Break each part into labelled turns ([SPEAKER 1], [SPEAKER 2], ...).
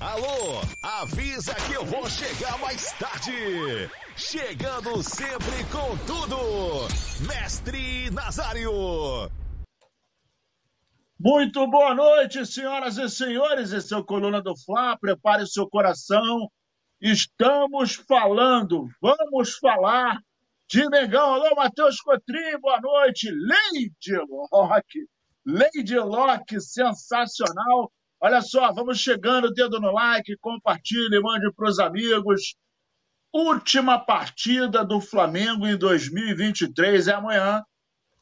[SPEAKER 1] Alô, avisa que eu vou chegar mais tarde. Chegando sempre com tudo. Mestre Nazário.
[SPEAKER 2] Muito boa noite, senhoras e senhores. Esse é o Coluna do Fla. Prepare o seu coração. Estamos falando, vamos falar de Mengão. Alô, Matheus Cotrim, boa noite. Lady Locke, Lady Locke, sensacional. Olha só, vamos chegando, dedo no like, compartilhe, mande para os amigos. Última partida do Flamengo em 2023 é amanhã.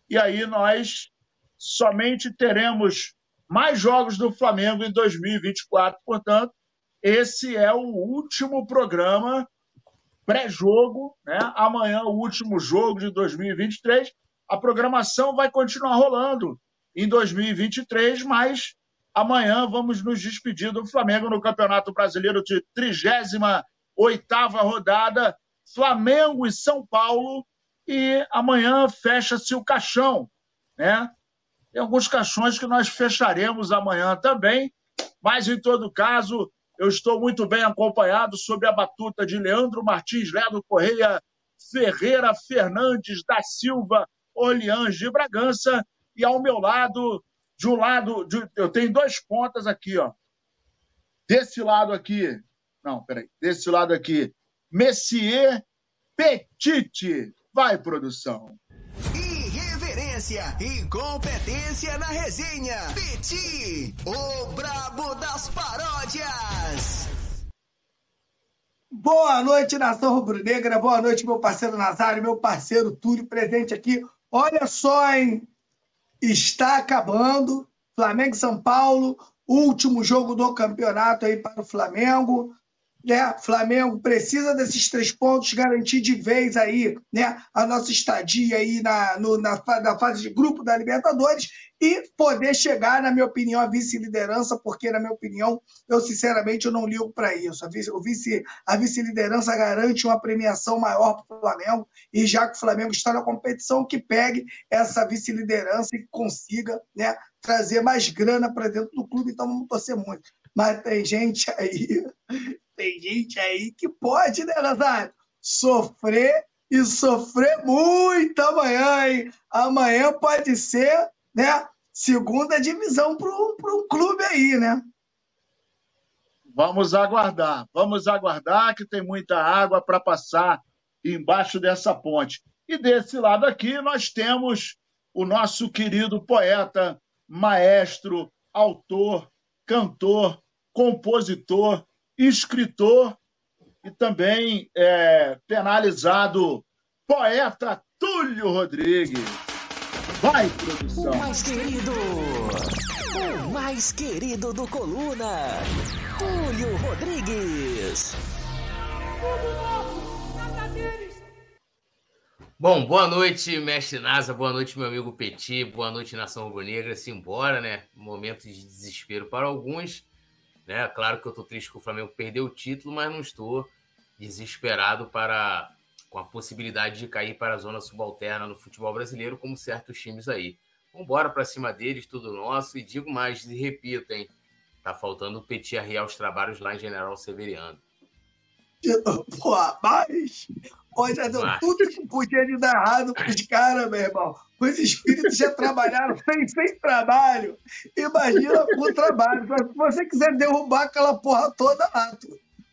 [SPEAKER 2] E aí nós somente teremos mais jogos do Flamengo em 2024. Portanto, esse é o último programa pré-jogo, né? Amanhã o último jogo de 2023. A programação vai continuar rolando em 2023, mas Amanhã vamos nos despedir do Flamengo no Campeonato Brasileiro de 38 rodada, Flamengo e São Paulo. E amanhã fecha-se o caixão, né? Tem alguns caixões que nós fecharemos amanhã também, mas em todo caso, eu estou muito bem acompanhado sobre a batuta de Leandro Martins, Leandro Correia, Ferreira Fernandes da Silva, Orleans de Bragança, e ao meu lado, de um lado, de, eu tenho dois pontas aqui, ó. Desse lado aqui, não, peraí, desse lado aqui, Messier Petit. Vai, produção.
[SPEAKER 1] Irreverência e competência na resenha. Petit, o brabo das paródias.
[SPEAKER 3] Boa noite, nação rubro-negra. Boa noite, meu parceiro Nazário, meu parceiro Túlio, presente aqui. Olha só, hein? Está acabando. Flamengo e São Paulo, último jogo do campeonato aí para o Flamengo né? Flamengo precisa desses três pontos, garantir de vez aí, né? A nossa estadia aí na, no, na, na fase de grupo da Libertadores e poder chegar, na minha opinião, à vice-liderança, porque, na minha opinião, eu sinceramente eu não ligo para isso. A vice-liderança vice garante uma premiação maior para o Flamengo, e já que o Flamengo está na competição, que pegue essa vice-liderança e consiga né, trazer mais grana para dentro do clube, então vamos torcer muito. Mas tem gente aí tem gente aí que pode, né, Nazário? Sofrer e sofrer muito amanhã, hein? Amanhã pode ser, né? Segunda divisão para um clube aí, né?
[SPEAKER 2] Vamos aguardar, vamos aguardar que tem muita água para passar embaixo dessa ponte. E desse lado aqui nós temos o nosso querido poeta, maestro, autor, cantor, compositor, escritor e também é, penalizado poeta Túlio Rodrigues. Vai, produção!
[SPEAKER 1] O mais querido, o mais querido do Coluna, Túlio Rodrigues.
[SPEAKER 4] Bom, boa noite, mestre Nasa, boa noite, meu amigo Petit, boa noite, Nação Rubro-Negra. Simbora, né? Momento de desespero para alguns, né? Claro que eu estou triste que o Flamengo perdeu o título, mas não estou desesperado para com a possibilidade de cair para a zona subalterna no futebol brasileiro, como certos times aí. Vamos embora para cima deles, tudo nosso. E digo mais, e repito, hein? Tá faltando o Petit arriar os trabalhos lá em General Severiano.
[SPEAKER 3] Pô, mas já deu mas... tudo que podia de dar errado os caras, meu irmão. Os espíritos já trabalharam sem, sem trabalho. Imagina com trabalho. Se você quiser derrubar aquela porra toda lá, tu.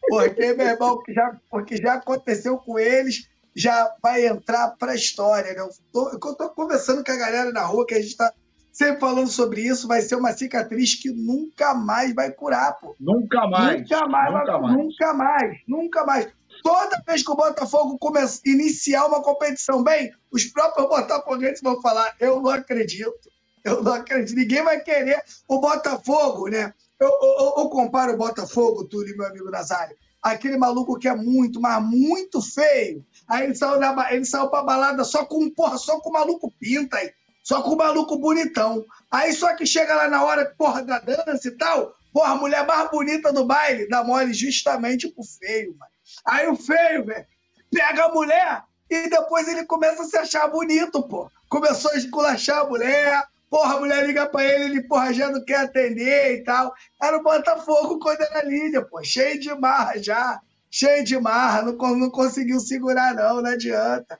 [SPEAKER 3] Porque, meu irmão, já, porque já aconteceu com eles, já vai entrar para a história. Né? Eu tô, eu tô conversando com a galera na rua, que a gente está sempre falando sobre isso, vai ser uma cicatriz que nunca mais vai curar, pô.
[SPEAKER 2] Nunca mais.
[SPEAKER 3] Nunca mais, nunca, vai, mais. nunca mais, nunca mais. Toda vez que o Botafogo começa, iniciar uma competição bem, os próprios botafoguenses vão falar: eu não acredito, eu não acredito. Ninguém vai querer o Botafogo, né? Eu, eu, eu comparo o Botafogo, Túlio, meu amigo Nazário, aquele maluco que é muito, mas muito feio. Aí ele saiu, na, ele saiu pra balada só com, porra, só com o maluco pinta aí. Só com o maluco bonitão. Aí só que chega lá na hora, porra, da dança e tal, porra, a mulher mais bonita do baile dá mole justamente pro feio, mano. Aí o feio, velho, pega a mulher e depois ele começa a se achar bonito, pô. Começou a esculachar a mulher, Porra, a mulher liga pra ele, ele, porra, já não quer atender e tal. Era o Botafogo quando era líder, pô, cheio de marra já. Cheio de marra, não, não conseguiu segurar, não, não adianta.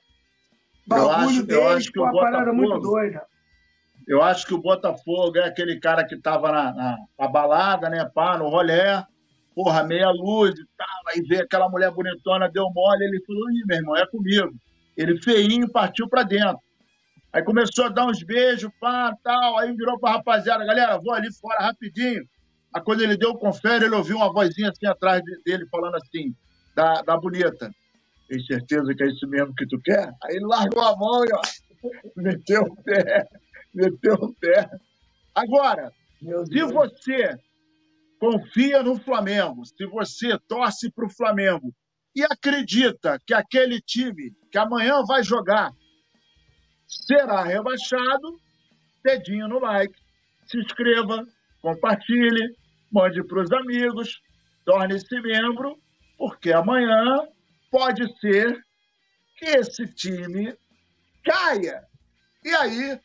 [SPEAKER 2] Bagulho eu acho, deles, acho que o Botafogo, muito doida. Eu acho que o Botafogo é aquele cara que tava na, na, na balada, né, pá, no rolé, porra, meia luz e tal, aí vê aquela mulher bonitona, deu mole, ele falou, ih, meu irmão, é comigo. Ele feinho partiu pra dentro. Aí começou a dar uns beijos, pá, tal. Aí virou pra rapaziada, galera, vou ali fora rapidinho. Aí quando ele deu o confere, ele ouviu uma vozinha assim atrás dele falando assim, da, da bonita. Tem certeza que é isso mesmo que tu quer? Aí ele largou a mão e ó, meteu o pé, meteu o pé. Agora, se você confia no Flamengo, se você torce para o Flamengo e acredita que aquele time que amanhã vai jogar será rebaixado, dedinho no like, se inscreva, compartilhe, mande para os amigos, torne-se membro, porque amanhã pode ser que esse time caia. E aí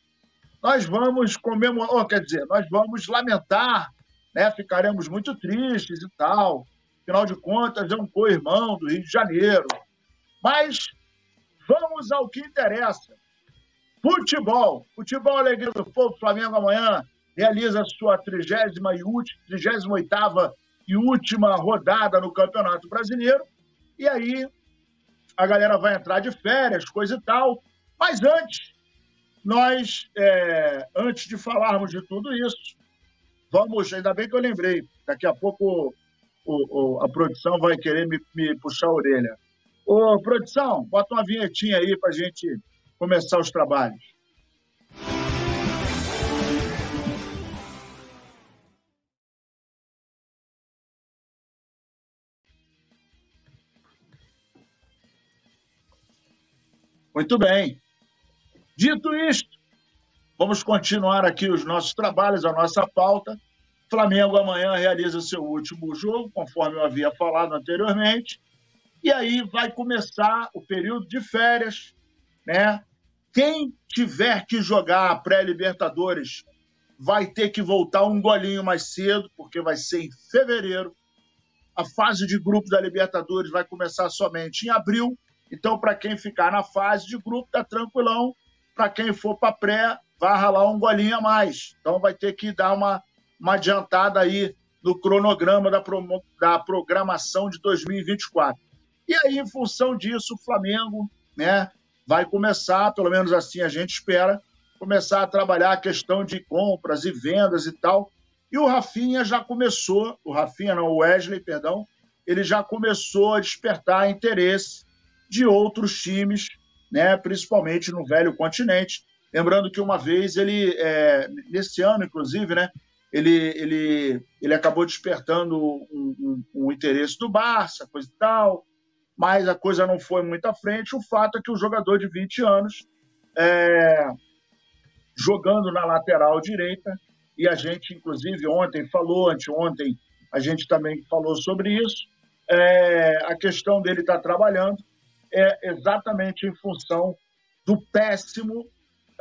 [SPEAKER 2] nós vamos comemorar, ou, quer dizer, nós vamos lamentar, né? ficaremos muito tristes e tal. Afinal de contas, é um co-irmão do Rio de Janeiro. Mas vamos ao que interessa. Futebol. Futebol Alegria do Fogo. Flamengo amanhã realiza sua 38 e última rodada no Campeonato Brasileiro. E aí a galera vai entrar de férias, coisa e tal. Mas antes, nós, é, antes de falarmos de tudo isso, vamos, ainda bem que eu lembrei, daqui a pouco o, o, a produção vai querer me, me puxar a orelha. Ô, produção, bota uma vinhetinha aí para a gente começar os trabalhos. Muito bem. Dito isto, vamos continuar aqui os nossos trabalhos, a nossa pauta. Flamengo amanhã realiza seu último jogo, conforme eu havia falado anteriormente. E aí vai começar o período de férias, né? Quem tiver que jogar a pré-Libertadores vai ter que voltar um golinho mais cedo, porque vai ser em fevereiro. A fase de grupo da Libertadores vai começar somente em abril. Então, para quem ficar na fase de grupo, tá tranquilão. Para quem for para pré, vai ralar um golinho a mais. Então, vai ter que dar uma, uma adiantada aí no cronograma da, pro, da programação de 2024. E aí, em função disso, o Flamengo, né, vai começar, pelo menos assim a gente espera, começar a trabalhar a questão de compras e vendas e tal. E o Rafinha já começou, o Rafinha não, o Wesley, perdão, ele já começou a despertar interesse de outros times, né, principalmente no velho continente. Lembrando que uma vez ele, é, nesse ano, inclusive, né, ele, ele, ele acabou despertando um, um, um interesse do Barça, coisa e tal mas a coisa não foi muito à frente. O fato é que o jogador de 20 anos, é, jogando na lateral direita, e a gente, inclusive, ontem falou, anteontem, a gente também falou sobre isso, é, a questão dele estar tá trabalhando é exatamente em função do péssimo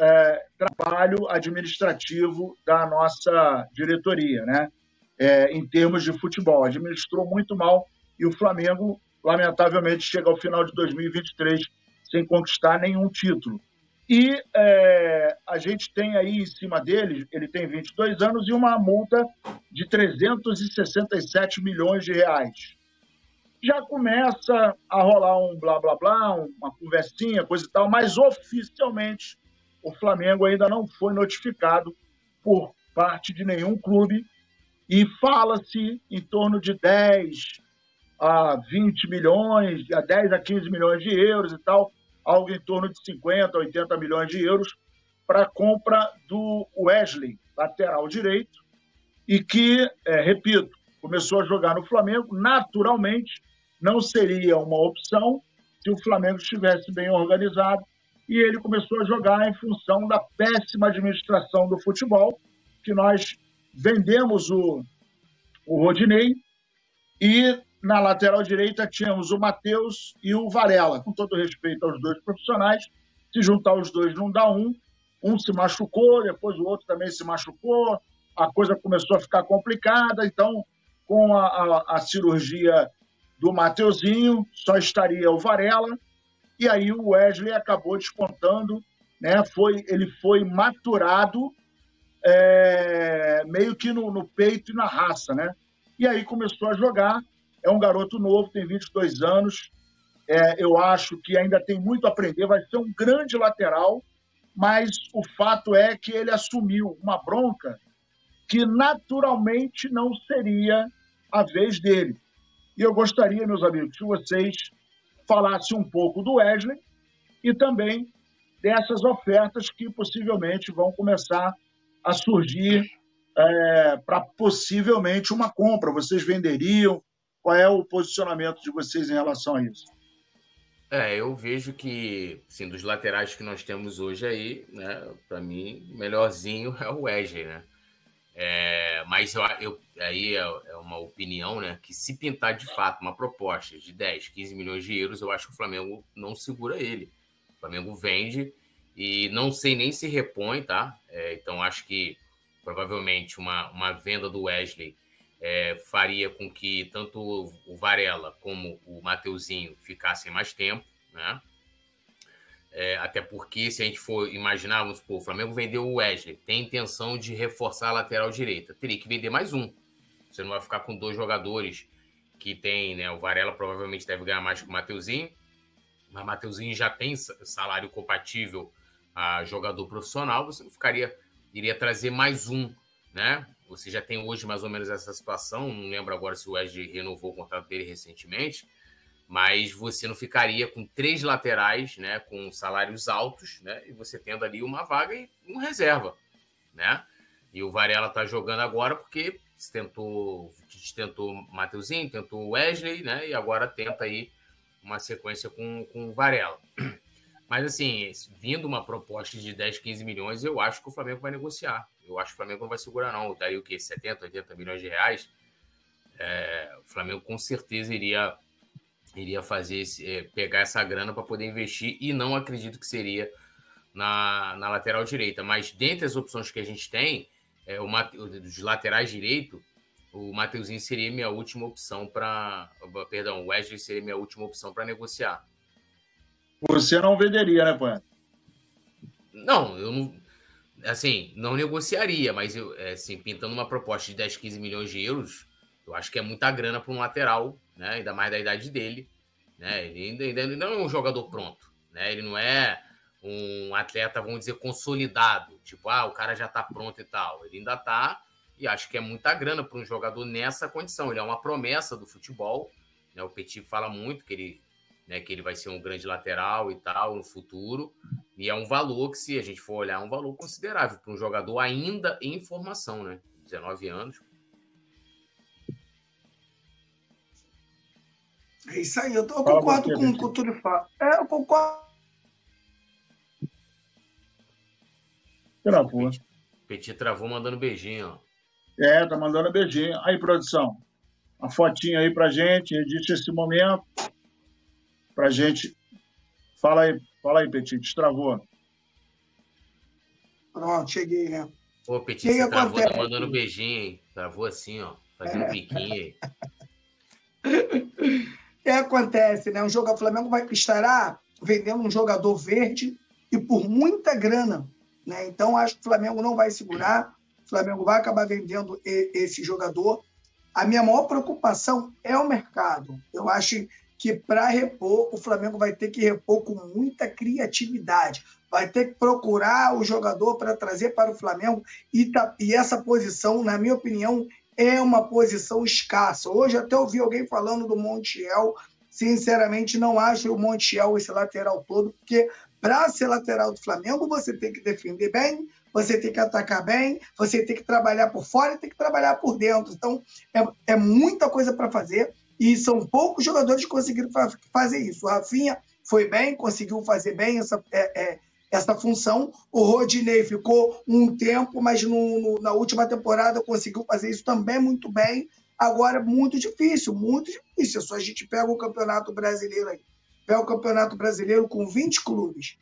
[SPEAKER 2] é, trabalho administrativo da nossa diretoria, né? É, em termos de futebol. Administrou muito mal e o Flamengo lamentavelmente, chega ao final de 2023 sem conquistar nenhum título. E é, a gente tem aí em cima dele, ele tem 22 anos e uma multa de 367 milhões de reais. Já começa a rolar um blá blá blá, uma conversinha, coisa e tal, mas oficialmente o Flamengo ainda não foi notificado por parte de nenhum clube e fala-se em torno de 10 a 20 milhões, a 10 a 15 milhões de euros e tal, algo em torno de 50 a 80 milhões de euros para a compra do Wesley, lateral direito, e que, é, repito, começou a jogar no Flamengo, naturalmente não seria uma opção se o Flamengo estivesse bem organizado, e ele começou a jogar em função da péssima administração do futebol, que nós vendemos o, o Rodinei e na lateral direita tínhamos o Matheus e o Varela. Com todo respeito aos dois profissionais, se juntar os dois não dá um. um se machucou, depois o outro também se machucou, a coisa começou a ficar complicada, então, com a, a, a cirurgia do Mateuzinho, só estaria o Varela, e aí o Wesley acabou despontando, né? Foi, ele foi maturado é, meio que no, no, peito e na raça, né? E aí começou a jogar. É um garoto novo, tem 22 anos. É, eu acho que ainda tem muito a aprender. Vai ser um grande lateral, mas o fato é que ele assumiu uma bronca que naturalmente não seria a vez dele. E eu gostaria, meus amigos, que vocês falassem um pouco do Wesley e também dessas ofertas que possivelmente vão começar a surgir é, para possivelmente uma compra. Vocês venderiam? Qual é o posicionamento de vocês em relação a isso?
[SPEAKER 4] É, eu vejo que, assim, dos laterais que nós temos hoje aí, né, para mim, melhorzinho é o Wesley, né? É, mas eu, eu, aí é, é, uma opinião, né? Que se pintar de fato uma proposta de 10, 15 milhões de euros, eu acho que o Flamengo não segura ele. O Flamengo vende e não sei nem se repõe, tá? É, então acho que provavelmente uma, uma venda do Wesley é, faria com que tanto o Varela como o Mateuzinho ficassem mais tempo, né? É, até porque, se a gente for imaginar, vamos supor, o Flamengo vendeu o Wesley, tem intenção de reforçar a lateral direita, teria que vender mais um. Você não vai ficar com dois jogadores que tem, né? O Varela provavelmente deve ganhar mais que o Mateuzinho, mas o Mateuzinho já tem salário compatível a jogador profissional, você não ficaria, iria trazer mais um, né? Você já tem hoje mais ou menos essa situação, não lembro agora se o Wesley renovou o contrato dele recentemente, mas você não ficaria com três laterais, né, com salários altos, né, e você tendo ali uma vaga e um reserva, né? E o Varela tá jogando agora porque tentou, tentou Mateuzinho, tentou Wesley, né, e agora tenta aí uma sequência com, com o Varela. Mas assim, vindo uma proposta de 10, 15 milhões, eu acho que o Flamengo vai negociar. Eu acho que o Flamengo não vai segurar, não. Daí o quê? 70, 80 milhões de reais? É, o Flamengo com certeza iria iria fazer esse, é, pegar essa grana para poder investir e não acredito que seria na, na lateral direita. Mas dentre as opções que a gente tem, é, o dos laterais direito, o Mateuzinho seria minha última opção para. Perdão, o Wesley seria minha última opção para negociar.
[SPEAKER 2] Você não venderia, né, Poeta?
[SPEAKER 4] Não, eu não. Assim, não negociaria, mas eu, é, assim, pintando uma proposta de 10, 15 milhões de euros, eu acho que é muita grana para um lateral né? Ainda mais da idade dele, né? Ele ainda, ainda não é um jogador pronto, né? Ele não é um atleta, vamos dizer, consolidado, tipo, ah, o cara já tá pronto e tal. Ele ainda tá e acho que é muita grana para um jogador nessa condição. Ele é uma promessa do futebol, né? O Petit fala muito que ele, né, que ele vai ser um grande lateral e tal no futuro. E é um valor que, se a gente for olhar, é um valor considerável para um jogador ainda em formação, né? 19 anos,
[SPEAKER 3] É isso aí, eu, tô, eu concordo com, com o Túlio fala. É, eu concordo.
[SPEAKER 4] Travou. Petit, travou mandando beijinho, ó.
[SPEAKER 2] É, tá mandando beijinho. Aí, produção, a fotinha aí pra gente, edite esse momento pra gente. Fala aí, fala aí, Petit, destravou.
[SPEAKER 3] Pronto, cheguei, né?
[SPEAKER 4] Pô, Petit, que você que travou, tá mandando beijinho, hein? Travou assim, ó, fazendo é. biquinho aí.
[SPEAKER 3] Que acontece, né? Um jogo, o Flamengo vai estará vendendo um jogador verde e por muita grana, né? Então acho que o Flamengo não vai segurar, o Flamengo vai acabar vendendo esse jogador. A minha maior preocupação é o mercado. Eu acho que para repor, o Flamengo vai ter que repor com muita criatividade. Vai ter que procurar o jogador para trazer para o Flamengo e, tá, e essa posição, na minha opinião, é uma posição escassa. Hoje até ouvi alguém falando do Montiel. Sinceramente, não acho o Montiel esse lateral todo, porque para ser lateral do Flamengo, você tem que defender bem, você tem que atacar bem, você tem que trabalhar por fora e tem que trabalhar por dentro. Então, é, é muita coisa para fazer e são poucos jogadores que conseguiram fazer isso. O Rafinha foi bem, conseguiu fazer bem essa, é, é, essa função. O Rodinei ficou um tempo, mas no, no, na última temporada conseguiu fazer isso também muito bem. Agora é muito difícil, muito difícil. Só a gente pega o Campeonato Brasileiro aí. Pega o Campeonato Brasileiro com 20 clubes.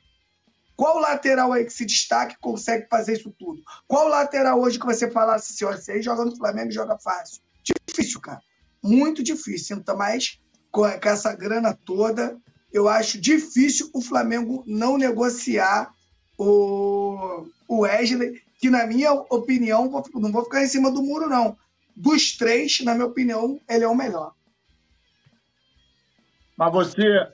[SPEAKER 3] Qual lateral aí que se destaque consegue fazer isso tudo? Qual lateral hoje que você falasse assim, ó, aí joga no Flamengo joga fácil? Difícil, cara. Muito difícil. Então, mas com essa grana toda, eu acho difícil o Flamengo não negociar o, o Wesley, que na minha opinião, não vou ficar em cima do muro, não. Dos três, na minha opinião, ele é o melhor.
[SPEAKER 2] Mas você,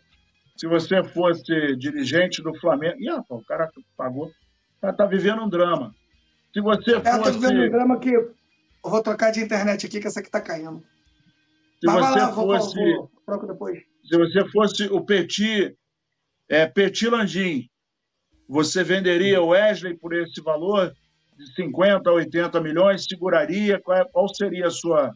[SPEAKER 2] se você fosse dirigente do Flamengo. Ih, rapaz, o cara pagou. O cara tá vivendo um drama. Se você fosse. É,
[SPEAKER 3] tô vivendo um drama que. Eu vou trocar de internet aqui, que essa aqui tá caindo.
[SPEAKER 2] Se Mas você lá, fosse. Vou, vou, depois. Se você fosse o Petit, é, Petit Landim, você venderia o Wesley por esse valor de 50 a 80 milhões? Seguraria? Qual, seria a sua,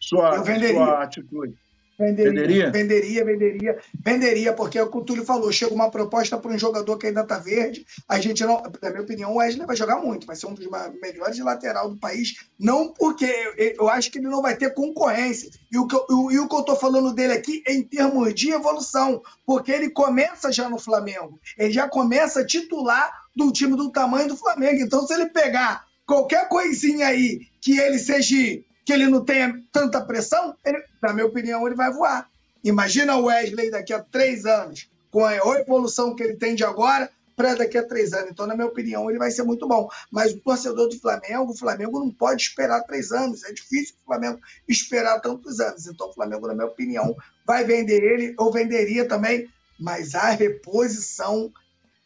[SPEAKER 2] sua, sua atitude?
[SPEAKER 3] Venderia, venderia, venderia, venderia, venderia, porque é o que o Túlio falou, chega uma proposta para um jogador que ainda está verde, a gente não, na minha opinião, o Wesley vai jogar muito, vai ser um dos melhores lateral do país, não porque eu acho que ele não vai ter concorrência, e o que eu, e o que eu estou falando dele aqui é em termos de evolução, porque ele começa já no Flamengo, ele já começa a titular do time do tamanho do Flamengo, então se ele pegar qualquer coisinha aí que ele seja que ele não tenha tanta pressão, ele, na minha opinião, ele vai voar. Imagina o Wesley daqui a três anos, com a evolução que ele tem de agora, para daqui a três anos. Então, na minha opinião, ele vai ser muito bom. Mas o torcedor do Flamengo, o Flamengo não pode esperar três anos. É difícil o Flamengo esperar tantos anos. Então, o Flamengo, na minha opinião, vai vender ele, ou venderia também, mas a reposição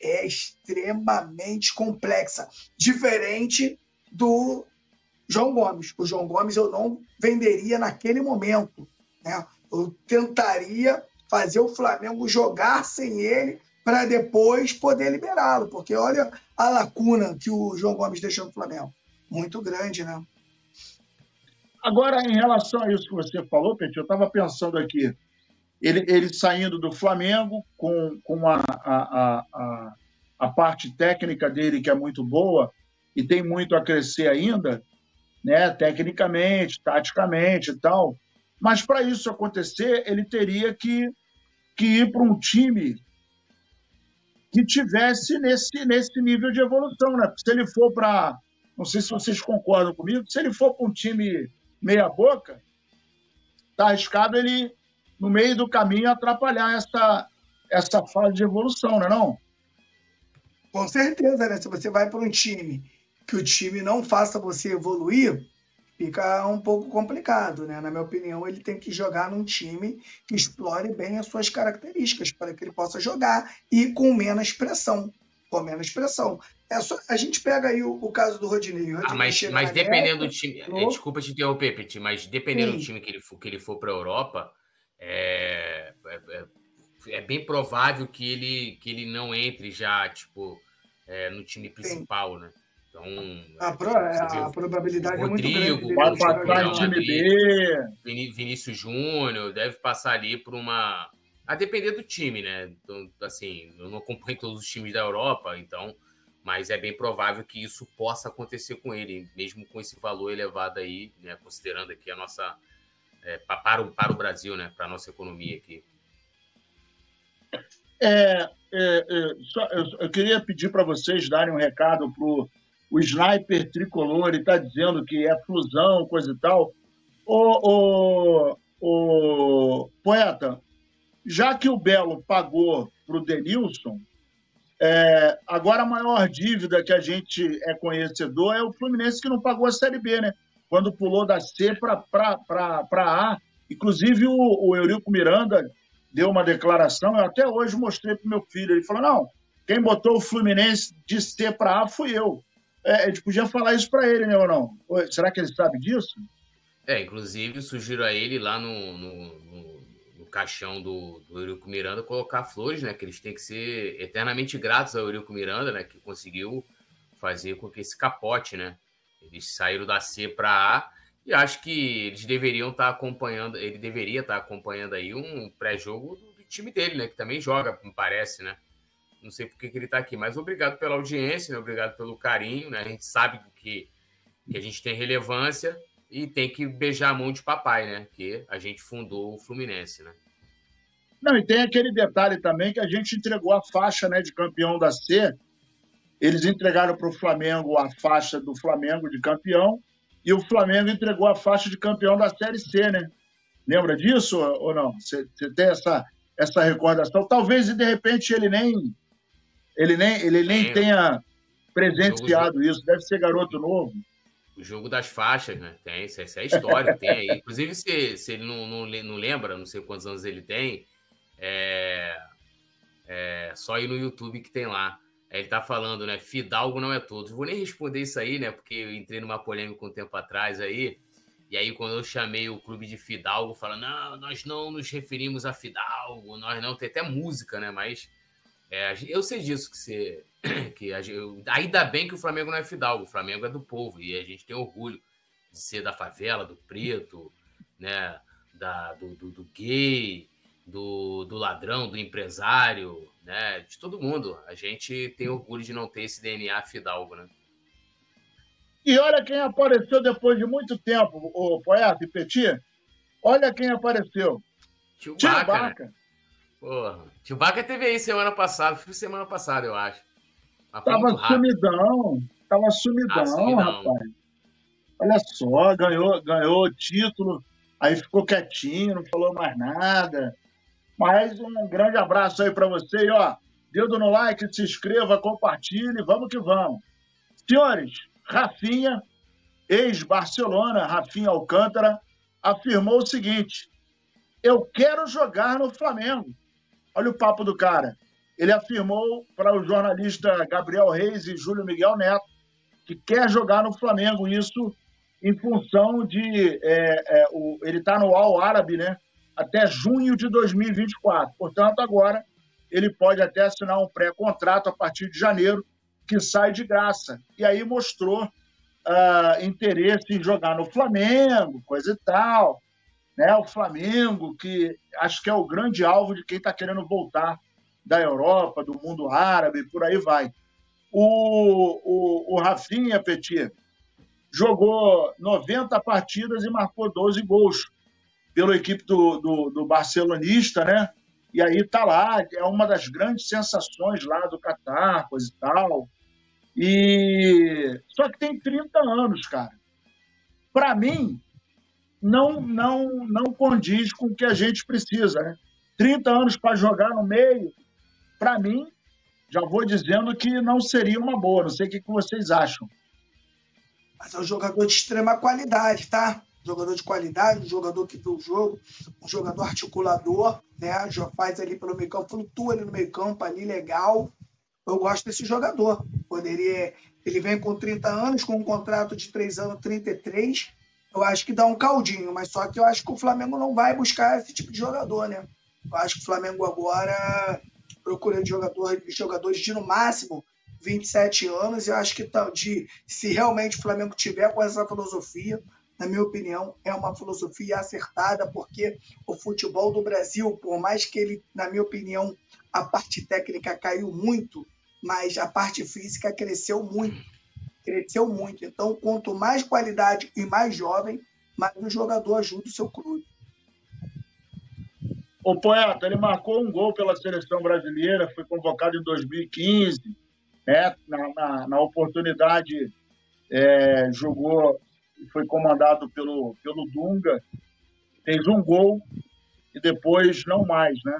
[SPEAKER 3] é extremamente complexa. Diferente do João Gomes. O João Gomes eu não venderia naquele momento. Né? Eu tentaria fazer o Flamengo jogar sem ele para depois poder liberá-lo, porque olha a lacuna que o João Gomes deixou no Flamengo. Muito grande, né?
[SPEAKER 2] Agora, em relação a isso que você falou, Petit, eu estava pensando aqui, ele, ele saindo do Flamengo com, com a, a, a, a parte técnica dele, que é muito boa, e tem muito a crescer ainda, né, tecnicamente, taticamente e tal. Mas para isso acontecer, ele teria que, que ir para um time que tivesse nesse, nesse nível de evolução, né? Se ele for para, não sei se vocês concordam comigo, se ele for para um time meia boca, tá arriscado ele no meio do caminho atrapalhar essa essa fase de evolução, não é não?
[SPEAKER 3] Com certeza, né? Se você vai para um time que o time não faça você evoluir, fica um pouco complicado, né? Na minha opinião, ele tem que jogar num time que explore bem as suas características para que ele possa jogar e com menos pressão. Com menos pressão. É só, a gente pega aí o, o caso do Rodinei. Rodinei
[SPEAKER 4] ah, mas mas dependendo guerra, do time. Desculpa te interromper, Petit, mas dependendo Sim. do time que ele for, que ele for para a Europa, é, é, é, é, bem provável que ele, que ele não entre já, tipo, é, no time principal, Sim. né? Então,
[SPEAKER 3] a, pro, a probabilidade Rodrigo, é muito grande.
[SPEAKER 2] Vai passar em time B.
[SPEAKER 4] Vinícius Júnior deve passar ali por uma. A depender do time, né? Então, assim, eu não acompanho todos os times da Europa, então, mas é bem provável que isso possa acontecer com ele, mesmo com esse valor elevado aí, né? Considerando aqui a nossa. É, para, o, para o Brasil, né? Para a nossa economia aqui.
[SPEAKER 2] É, é, é só, eu, eu, queria pedir para vocês darem um recado para o sniper tricolor está dizendo que é fusão, coisa e tal. O, o, o poeta, já que o Belo pagou para o Denilson, é, agora a maior dívida que a gente é conhecedor é o Fluminense que não pagou a Série B, né? Quando pulou da C para A. Inclusive o, o Eurico Miranda deu uma declaração, eu até hoje mostrei para meu filho. Ele falou: não, quem botou o Fluminense de C para A fui eu é, a gente podia falar isso para ele, né, ou não? Será que ele sabe disso?
[SPEAKER 4] É, inclusive sugiro a ele lá no, no, no, no caixão do, do Eurico Miranda colocar flores, né? Que eles têm que ser eternamente gratos ao Eurico Miranda, né? Que conseguiu fazer com que esse capote, né? Eles saíram da C para A e acho que eles deveriam estar tá acompanhando, ele deveria estar tá acompanhando aí um pré-jogo do time dele, né? Que também joga, me parece, né? Não sei por que, ele está aqui, mas obrigado pela audiência, né? obrigado pelo carinho. Né? A gente sabe que, que a gente tem relevância e tem que beijar a mão de papai, né? Que a gente fundou o Fluminense, né?
[SPEAKER 2] Não, e tem aquele detalhe também que a gente entregou a faixa né, de campeão da C. Eles entregaram para o Flamengo a faixa do Flamengo de campeão e o Flamengo entregou a faixa de campeão da Série C, né? Lembra disso ou não? Você tem essa, essa recordação? Talvez, de repente, ele nem, ele nem, ele nem tenha presenciado isso. Deve ser garoto novo.
[SPEAKER 4] O jogo das faixas, né? Tem, essa é a história tem aí. Inclusive, se, se ele não, não, não lembra, não sei quantos anos ele tem, é, é só ir no YouTube que tem lá. Ele tá falando, né? Fidalgo não é todos. Vou nem responder isso aí, né? Porque eu entrei numa polêmica um tempo atrás aí. E aí, quando eu chamei o clube de Fidalgo, falando, não, nós não nos referimos a Fidalgo, nós não, tem até música, né? Mas é, eu sei disso que você. Que a, eu, ainda bem que o Flamengo não é Fidalgo, o Flamengo é do povo, e a gente tem orgulho de ser da favela, do preto, né? Da, do, do, do gay, do, do ladrão, do empresário, né? De todo mundo. A gente tem orgulho de não ter esse DNA fidalgo, né?
[SPEAKER 2] E olha quem apareceu depois de muito tempo, o poeta e Petit. Olha quem apareceu.
[SPEAKER 4] Tio Baca. Porra. Baca teve aí semana passada, foi semana passada, eu acho.
[SPEAKER 2] tava sumidão, tava sumidão, ah, sumidão, rapaz. Olha só, ganhou, ganhou o título, aí ficou quietinho, não falou mais nada. Mas um grande abraço aí para você. E, ó, dedo no like, se inscreva, compartilhe, vamos que vamos. Senhores, Rafinha, ex-Barcelona, Rafinha Alcântara, afirmou o seguinte: Eu quero jogar no Flamengo. Olha o papo do cara. Ele afirmou para o jornalista Gabriel Reis e Júlio Miguel Neto que quer jogar no Flamengo, isso em função de. É, é, o, ele está no Al Árabe, né? até junho de 2024. Portanto, agora ele pode até assinar um pré-contrato a partir de janeiro, que sai de graça. E aí mostrou uh, interesse em jogar no Flamengo, coisa e tal. Né? O Flamengo, que acho que é o grande alvo de quem está querendo voltar da Europa, do mundo árabe, por aí vai. O, o, o Rafinha Petit jogou 90 partidas e marcou 12 gols pela equipe do, do, do barcelonista, né? E aí tá lá, é uma das grandes sensações lá do Catar, coisa e tal. E só que tem 30 anos, cara. Para mim, não não não condiz com o que a gente precisa, né? 30 anos para jogar no meio, para mim, já vou dizendo que não seria uma boa. Não sei o que vocês acham.
[SPEAKER 3] Mas é um jogador de extrema qualidade, tá? jogador de qualidade, um jogador que vê o jogo, um jogador articulador, né? Já faz ali pelo meio campo, flutua ali no meio campo, ali legal. Eu gosto desse jogador. Poderia. Ele vem com 30 anos, com um contrato de 3 anos, 33. Eu acho que dá um caldinho, mas só que eu acho que o Flamengo não vai buscar esse tipo de jogador, né? Eu acho que o Flamengo agora procura de jogador, jogadores de no máximo 27 anos. Eu acho que tá, de, se realmente o Flamengo tiver com essa filosofia, na minha opinião, é uma filosofia acertada, porque o futebol do Brasil, por mais que ele, na minha opinião, a parte técnica caiu muito, mas a parte física cresceu muito. Cresceu muito. Então, quanto mais qualidade e mais jovem, mais o jogador ajuda o seu clube.
[SPEAKER 2] O poeta, ele marcou um gol pela seleção brasileira, foi convocado em 2015, né? na, na, na oportunidade é, jogou foi comandado pelo, pelo Dunga, fez um gol e depois não mais, né?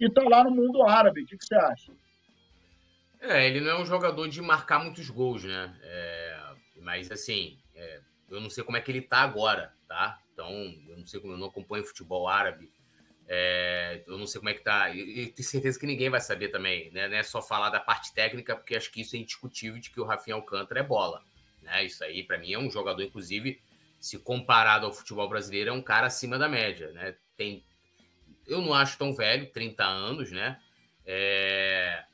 [SPEAKER 2] E está lá no mundo árabe. O que, que, você acha?
[SPEAKER 4] É, ele não é um jogador de marcar muitos gols, né? É, mas assim, é, eu não sei como é que ele está agora, tá? Então, eu não sei como eu não acompanho futebol árabe. É, eu não sei como é que tá. E tenho certeza que ninguém vai saber também, né? Não é só falar da parte técnica, porque acho que isso é indiscutível de que o Rafinha Alcântara é bola. Né? Isso aí, para mim, é um jogador, inclusive, se comparado ao futebol brasileiro, é um cara acima da média. Né? Tem, eu não acho tão velho, 30 anos, né? É,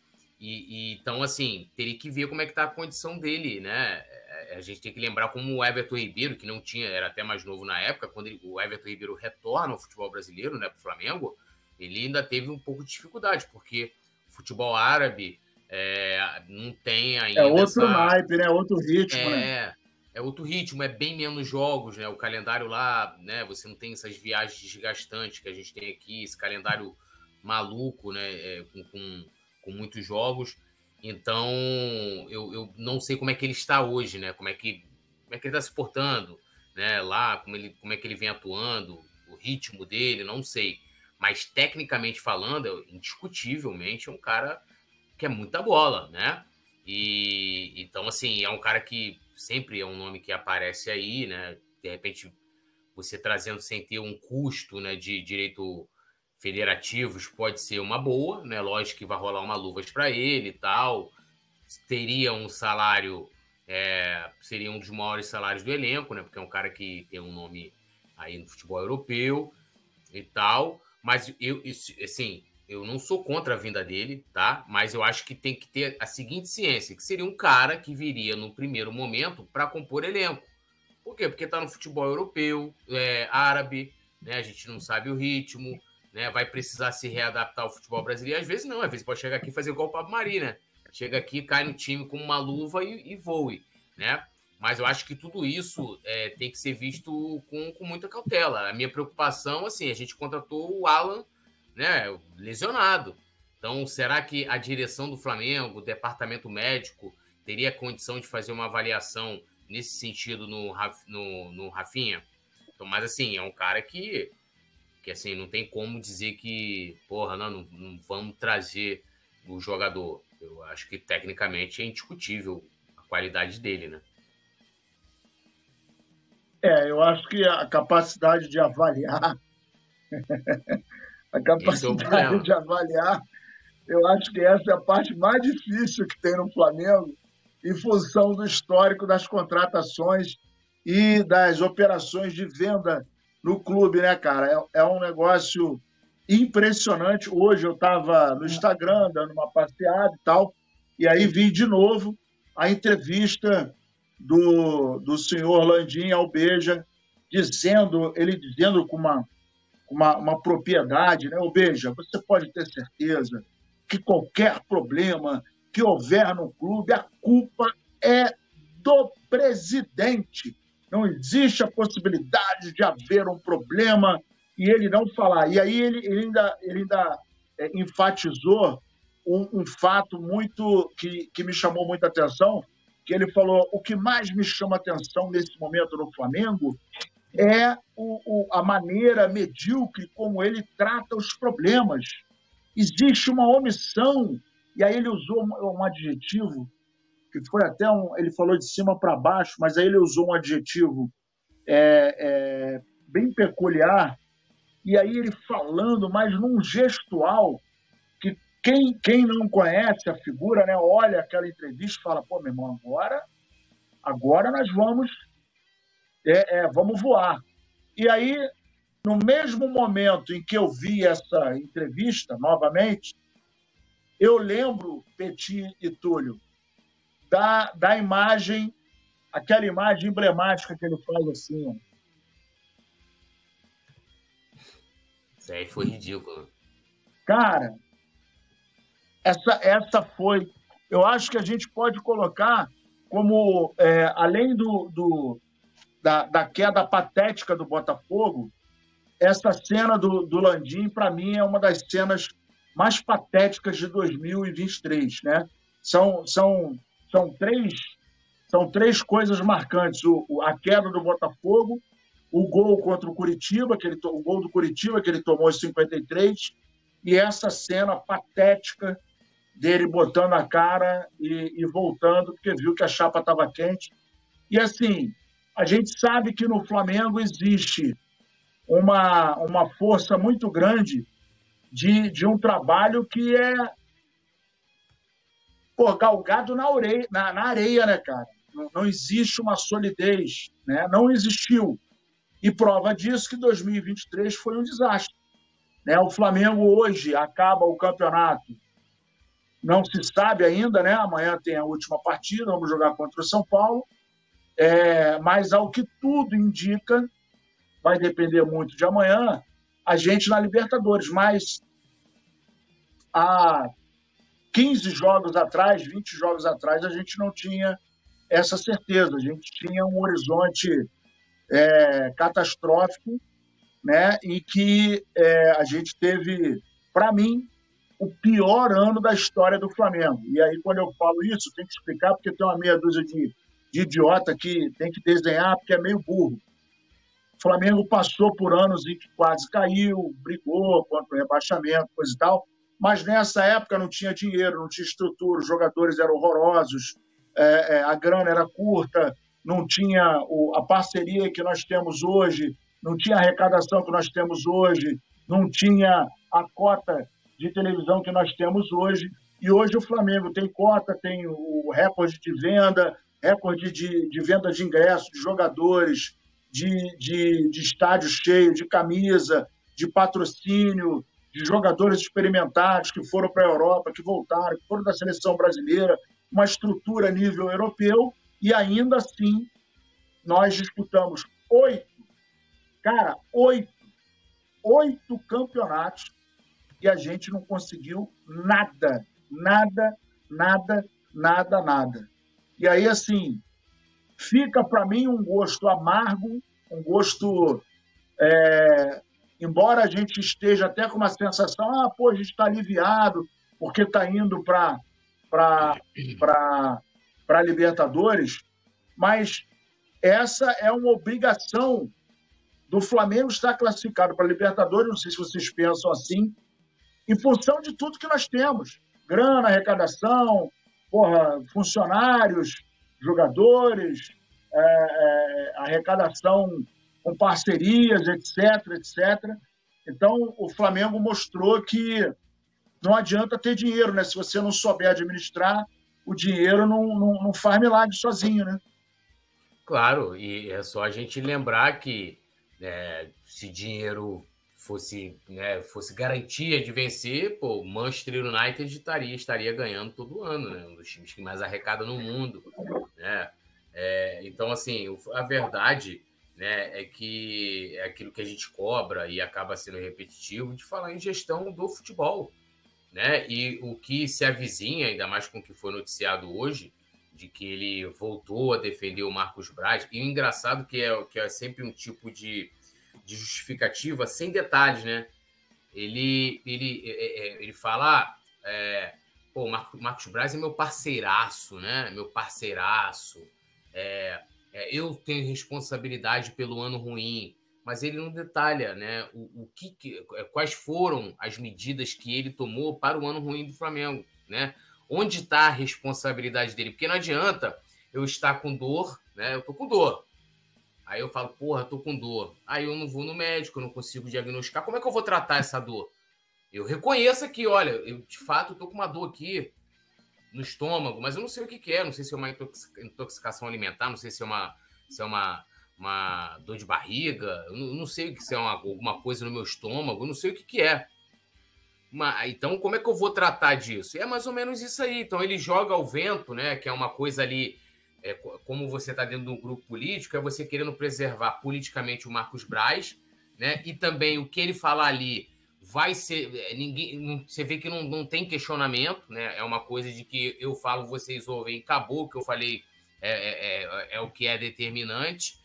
[SPEAKER 4] e, e, então, assim, teria que ver como é que tá a condição dele, né? É, a gente tem que lembrar como o Everton Ribeiro, que não tinha, era até mais novo na época, quando ele, o Everton Ribeiro retorna ao futebol brasileiro, né, para o Flamengo, ele ainda teve um pouco de dificuldade, porque futebol árabe é, não tem ainda.
[SPEAKER 2] É outro essa... naipe, né? Outro ritmo,
[SPEAKER 4] é,
[SPEAKER 2] né?
[SPEAKER 4] É outro ritmo, é bem menos jogos, né? O calendário lá, né? Você não tem essas viagens desgastantes que a gente tem aqui, esse calendário maluco, né? É, com, com, com, muitos jogos. Então, eu, eu não sei como é que ele está hoje, né? Como é que, como é que ele está se portando, né? Lá, como, ele, como é que ele vem atuando, o ritmo dele, não sei. Mas, tecnicamente falando, indiscutivelmente, é um cara que é muita bola, né? E então, assim, é um cara que sempre é um nome que aparece aí, né? De repente, você trazendo sem ter um custo né, de direito federativos pode ser uma boa, né? Lógico que vai rolar uma luvas para ele e tal. Teria um salário, é, seria um dos maiores salários do elenco, né? Porque é um cara que tem um nome aí no futebol europeu e tal. Mas eu, assim, eu não sou contra a vinda dele, tá? Mas eu acho que tem que ter a seguinte ciência, que seria um cara que viria no primeiro momento para compor elenco. Por quê? Porque está no futebol europeu, é, árabe, né? A gente não sabe o ritmo, né? Vai precisar se readaptar ao futebol brasileiro. Às vezes não, às vezes pode chegar aqui e fazer igual o Pablo Mari, né? Chega aqui, cai no time com uma luva e, e voe, né? Mas eu acho que tudo isso é, tem que ser visto com, com muita cautela. A minha preocupação, assim, a gente contratou o Alan né, lesionado. Então, será que a direção do Flamengo, o departamento médico, teria condição de fazer uma avaliação nesse sentido no, no, no Rafinha? Então, mas assim, é um cara que, que assim, não tem como dizer que, porra, não, não, não vamos trazer o jogador. Eu acho que tecnicamente é indiscutível a qualidade dele, né?
[SPEAKER 2] É, eu acho que a capacidade de avaliar a capacidade de avaliar. Eu acho que essa é a parte mais difícil que tem no Flamengo, em função do histórico das contratações e das operações de venda no clube, né, cara? É, é um negócio impressionante. Hoje eu estava no Instagram, dando uma passeada e tal, e aí vi de novo a entrevista do, do senhor Landim ao Beija, dizendo, ele dizendo com uma uma, uma propriedade, né? Ou veja, você pode ter certeza que qualquer problema que houver no clube, a culpa é do presidente. Não existe a possibilidade de haver um problema e ele não falar. E aí ele, ele ainda, ele ainda é, enfatizou um, um, fato muito que, que me chamou muita atenção, que ele falou, o que mais me chama atenção nesse momento no Flamengo é o, o, a maneira medíocre como ele trata os problemas. Existe uma omissão, e aí ele usou um, um adjetivo, que foi até um. Ele falou de cima para baixo, mas aí ele usou um adjetivo é, é, bem peculiar, e aí ele falando, mas num gestual, que quem, quem não conhece a figura, né, olha aquela entrevista e fala: pô, meu irmão, agora, agora nós vamos é, é, vamos voar. E aí, no mesmo momento em que eu vi essa entrevista, novamente, eu lembro, Petit e Túlio, da, da imagem, aquela imagem emblemática que ele faz assim. Ó.
[SPEAKER 4] Isso aí foi ridículo.
[SPEAKER 2] Cara, essa, essa foi. Eu acho que a gente pode colocar como, é, além do, do, da, da queda patética do Botafogo, essa cena do, do Landim, para mim, é uma das cenas mais patéticas de 2023. Né? São, são, são, três, são três coisas marcantes: o, a queda do Botafogo, o gol contra o Curitiba, que ele, o gol do Curitiba, que ele tomou em 53, e essa cena patética dele botando a cara e, e voltando, porque viu que a chapa estava quente. E assim, a gente sabe que no Flamengo existe uma, uma força muito grande de, de um trabalho que é pô, galgado na, orelha, na, na areia, né, cara? Não, não, existe uma solidez, né? Não existiu. E prova disso que 2023 foi um desastre. Né? O Flamengo hoje acaba o campeonato, não se sabe ainda, né? Amanhã tem a última partida, vamos jogar contra o São Paulo. É, mas, ao que tudo indica, vai depender muito de amanhã, a gente na Libertadores. Mas há 15 jogos atrás, 20 jogos atrás, a gente não tinha essa certeza. A gente tinha um horizonte é, catastrófico, né, e que é, a gente teve para mim, o pior ano da história do Flamengo. E aí, quando eu falo isso, tem que explicar, porque tem uma meia dúzia de, de idiota que tem que desenhar, porque é meio burro. O Flamengo passou por anos em que quase caiu, brigou contra o rebaixamento, coisa e tal, mas nessa época não tinha dinheiro, não tinha estrutura, os jogadores eram horrorosos, é, é, a grana era curta, não tinha o, a parceria que nós temos hoje, não tinha a arrecadação que nós temos hoje, não tinha a cota de televisão que nós temos hoje. E hoje o Flamengo tem cota, tem o recorde de venda, recorde de, de venda de ingressos, de jogadores, de, de, de estádio cheio, de camisa, de patrocínio, de jogadores experimentados que foram para a Europa, que voltaram, que foram da seleção brasileira, uma estrutura a nível europeu, e ainda assim nós disputamos oito, cara, oito, oito campeonatos e a gente não conseguiu nada, nada, nada, nada, nada. E aí, assim, fica para mim um gosto amargo, um gosto. É, embora a gente esteja até com uma sensação, ah, pô, a gente está aliviado, porque está indo para para Libertadores, mas essa é uma obrigação do Flamengo estar classificado para Libertadores. Não sei se vocês pensam assim, em função de tudo que nós temos: grana, arrecadação, porra, funcionários, jogadores, é, é, arrecadação com parcerias, etc, etc. Então, o Flamengo mostrou que não adianta ter dinheiro, né? Se você não souber administrar, o dinheiro não, não, não faz milagre sozinho, né?
[SPEAKER 4] Claro, e é só a gente lembrar que é, se dinheiro fosse, né, fosse garantia de vencer, pô, o Manchester United estaria, estaria ganhando todo ano, né? Um dos times que mais arrecada no mundo, né? É, então, assim, a verdade né, é que é aquilo que a gente cobra e acaba sendo repetitivo de falar em gestão do futebol, né? E o que se avizinha, ainda mais com o que foi noticiado hoje, de que ele voltou a defender o Marcos Braz, e o engraçado que é, que é sempre um tipo de de justificativa sem detalhes, né? Ele, ele, é, é, é ele fala, é, pô, Marcos Braz é meu parceiraço, né? Meu parceiraço. É, é, eu tenho responsabilidade pelo ano ruim, mas ele não detalha, né? O, o que, quais foram as medidas que ele tomou para o ano ruim do Flamengo, né? Onde está a responsabilidade dele? Porque não adianta eu estar com dor, né? Eu tô com dor. Aí eu falo, porra, tô com dor. Aí eu não vou no médico, eu não consigo diagnosticar. Como é que eu vou tratar essa dor? Eu reconheço aqui, olha, eu de fato tô com uma dor aqui no estômago, mas eu não sei o que, que é. Não sei se é uma intoxicação alimentar, não sei se é uma, se é uma, uma dor de barriga, eu não, não sei se é uma, alguma coisa no meu estômago, eu não sei o que, que é. Mas, então, como é que eu vou tratar disso? É mais ou menos isso aí. Então, ele joga ao vento, né? Que é uma coisa ali é, como você está dentro de um grupo político, é você querendo preservar politicamente o Marcos Braz, né? E também o que ele falar ali vai ser. É, ninguém, você vê que não, não tem questionamento, né? É uma coisa de que eu falo, vocês ouvem, acabou o que eu falei, é, é, é, é o que é determinante.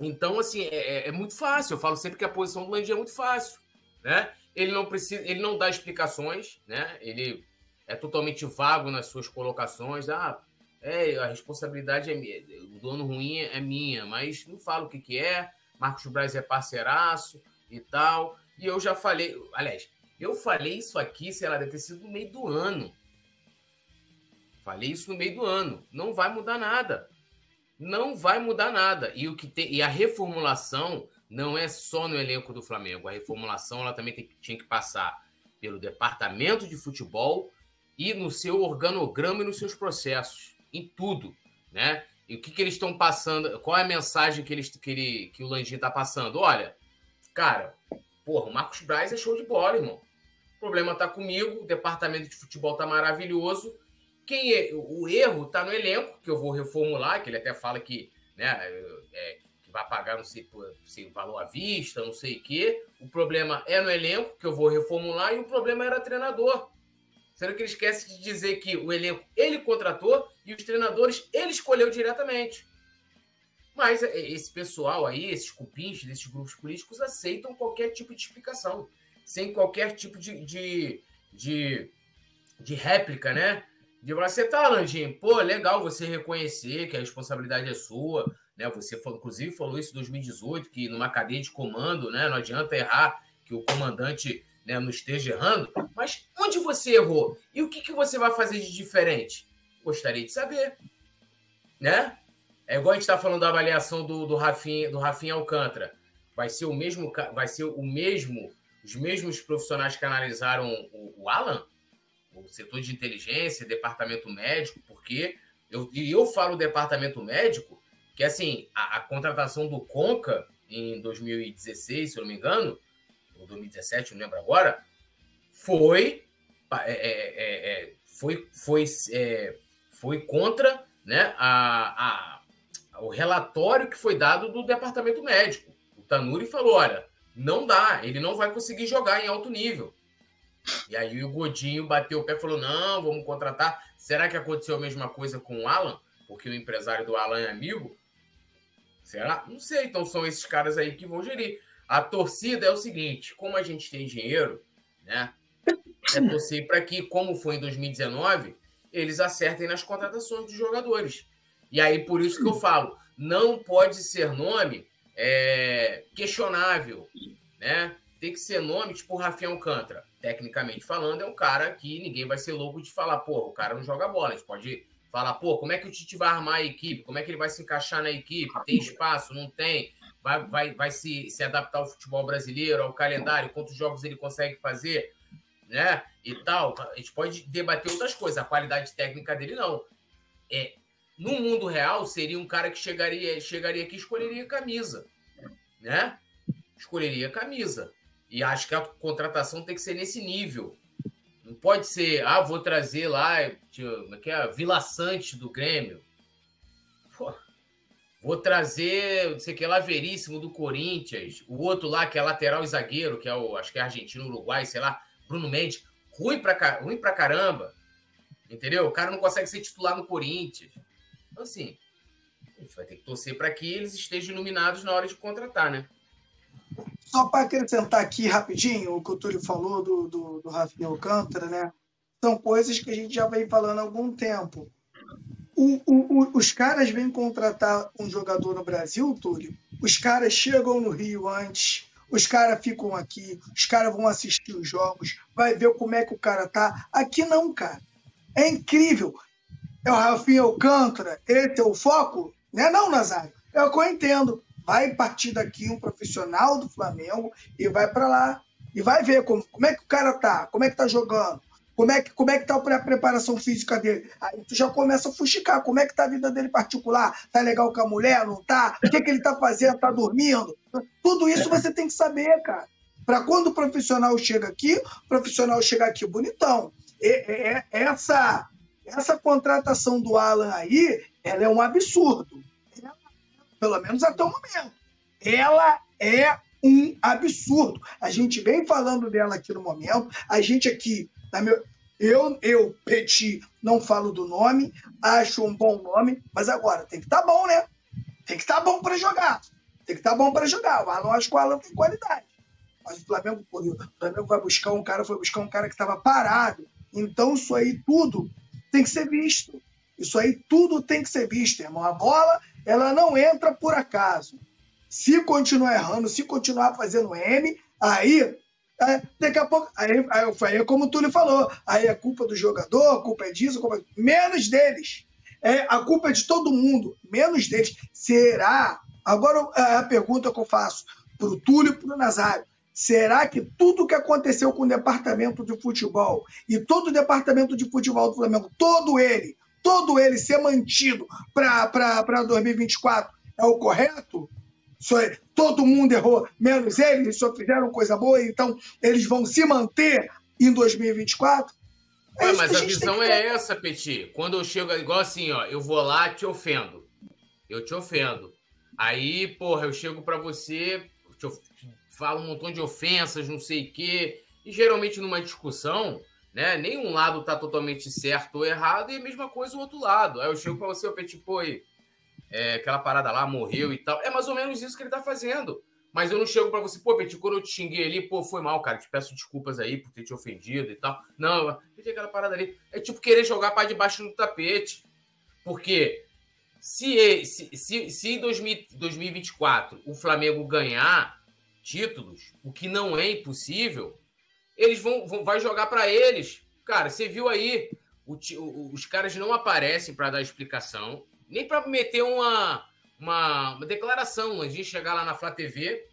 [SPEAKER 4] Então, assim, é, é, é, muito fácil. Eu falo sempre que a posição do Landim é muito fácil, né? Ele não precisa, ele não dá explicações, né? Ele é totalmente vago nas suas colocações. Ah, é, a responsabilidade é minha, o dono ruim é minha, mas não falo o que, que é. Marcos Braz é parceiraço e tal. E eu já falei, aliás, eu falei isso aqui, sei lá, deve ter sido no meio do ano. Falei isso no meio do ano. Não vai mudar nada. Não vai mudar nada. E o que tem, e a reformulação não é só no elenco do Flamengo. A reformulação ela também tem, tinha que passar pelo departamento de futebol e no seu organograma e nos seus processos em tudo, né? E o que, que eles estão passando? Qual é a mensagem que, eles, que, ele, que o Landim está passando? Olha, cara, porra, o Marcos Braz é show de bola, irmão. O problema tá comigo, o departamento de futebol tá maravilhoso. Quem é, o erro tá no elenco, que eu vou reformular, que ele até fala que, né, é, que vai pagar não sei, sei valor à vista, não sei o quê. O problema é no elenco, que eu vou reformular, e o problema era treinador. Sendo que ele esquece de dizer que o elenco ele contratou e os treinadores ele escolheu diretamente. Mas é, esse pessoal aí, esses cupins desses grupos políticos, aceitam qualquer tipo de explicação. sem qualquer tipo de, de, de, de réplica, né? De você tá, Landim, pô, legal você reconhecer que a responsabilidade é sua, né? Você inclusive falou isso em 2018, que numa cadeia de comando, né? Não adianta errar que o comandante né, não esteja errando, mas onde você errou? E o que, que você vai fazer de diferente? Gostaria de saber, né? É igual a gente está falando da avaliação do, do Rafinha, do Rafinha Alcântara. Vai ser o mesmo, vai ser o mesmo, os mesmos profissionais que analisaram o, o Alan? o setor de inteligência, departamento médico, porque eu, e eu falo departamento médico, que assim, a, a, contratação do Conca em 2016, se eu não me engano, ou 2017, não lembro agora, foi, é, é, é, é foi, foi, é, foi contra né, a, a, o relatório que foi dado do departamento médico. O Tanuri falou: olha, não dá, ele não vai conseguir jogar em alto nível. E aí o Godinho bateu o pé e falou: não, vamos contratar. Será que aconteceu a mesma coisa com o Alan? Porque o empresário do Alan é amigo? Será? Não sei. Então são esses caras aí que vão gerir. A torcida é o seguinte: como a gente tem dinheiro, né? É torcer para que, como foi em 2019, eles acertem nas contratações dos jogadores. E aí, por isso que eu falo, não pode ser nome é, questionável, né? Tem que ser nome tipo Rafael Alcântara tecnicamente falando, é um cara que ninguém vai ser louco de falar, pô, o cara não joga bola. A gente pode falar, pô, como é que o Tite vai armar a equipe? Como é que ele vai se encaixar na equipe? Tem espaço? Não tem? Vai, vai, vai se, se adaptar ao futebol brasileiro, ao calendário? Quantos jogos ele consegue fazer? Né? E tal. A gente pode debater outras coisas. A qualidade técnica dele, não. É, no mundo real, seria um cara que chegaria, chegaria aqui e escolheria camisa. Né? Escolheria camisa. E acho que a contratação tem que ser nesse nível. Não pode ser, ah, vou trazer lá, é que é? Vila Sante do Grêmio. Pô, vou trazer, não sei o que lá, Veríssimo do Corinthians. O outro lá, que é lateral e zagueiro, que é o, acho que é argentino, uruguai, sei lá, Bruno Mendes. Ruim pra, ruim pra caramba. Entendeu? O cara não consegue ser titular no Corinthians. Então, assim, a gente vai ter que torcer para que eles estejam iluminados na hora de contratar, né?
[SPEAKER 3] Só para acrescentar aqui rapidinho o que o Túlio falou do, do, do Rafinha Alcântara, né? São coisas que a gente já vem falando há algum tempo. O, o, o, os caras vêm contratar um jogador no Brasil, Túlio. Os caras chegam no Rio antes, os caras ficam aqui, os caras vão assistir os jogos, vai ver como é que o cara tá. Aqui não, cara. É incrível. É o Rafinha Alcântara, esse é o foco? Não é não, Nazário? É o que eu entendo vai partir daqui um profissional do Flamengo e vai para lá e vai ver como, como é que o cara tá, como é que tá jogando, como é que, como é que tá a preparação física dele. Aí tu já começa a fuxicar, como é que tá a vida dele particular, tá legal com a mulher, não tá? O que, que ele tá fazendo, tá dormindo? Tudo isso você tem que saber, cara. Para quando o profissional chega aqui, o profissional chega aqui bonitão. É, é, essa, essa contratação do Alan aí, ela é um absurdo pelo menos até o momento. Ela é um absurdo. A gente vem falando dela aqui no momento, a gente aqui, meu, eu, eu, Petit, não falo do nome, acho um bom nome, mas agora tem que estar tá bom, né? Tem que estar tá bom para jogar. Tem que estar tá bom para jogar. O Alan, acho que o Alan tem qualidade. Mas o Flamengo, o Flamengo vai buscar um cara, foi buscar um cara que estava parado. Então, isso aí tudo tem que ser visto. Isso aí tudo tem que ser visto, irmão. A bola ela não entra por acaso. Se continuar errando, se continuar fazendo M, aí é, daqui a pouco, aí, aí, aí é como o Túlio falou, aí é culpa do jogador, a culpa é disso, culpa... É menos deles. É, a culpa é de todo mundo, menos deles. Será? Agora é a pergunta que eu faço para o Túlio e para o Nazário. Será que tudo que aconteceu com o departamento de futebol e todo o departamento de futebol do Flamengo, todo ele, todo ele ser mantido para 2024 é o correto? Todo mundo errou, menos eles, eles só fizeram coisa boa, então eles vão se manter em 2024?
[SPEAKER 4] É Ué, mas a, a visão é essa, Petit. Quando eu chego, igual assim, ó, eu vou lá te ofendo. Eu te ofendo. Aí, porra, eu chego para você, te, falo um montão de ofensas, não sei o quê. E geralmente numa discussão, né? Nenhum lado está totalmente certo ou errado, e a mesma coisa o outro lado. Aí eu chego para você, o Petit, pô, é, aquela parada lá morreu e tal. É mais ou menos isso que ele está fazendo. Mas eu não chego para você, pô, Petit, quando eu te xinguei ali, pô, foi mal, cara. Te peço desculpas aí por ter te ofendido e tal. Não, aquela parada ali. É tipo querer jogar para debaixo do tapete. Porque se, se, se, se em 2024 o Flamengo ganhar títulos, o que não é impossível, eles vão, vão vai jogar para eles. Cara, você viu aí, o, o, os caras não aparecem para dar explicação, nem para meter uma, uma, uma declaração. A gente chegar lá na Flá TV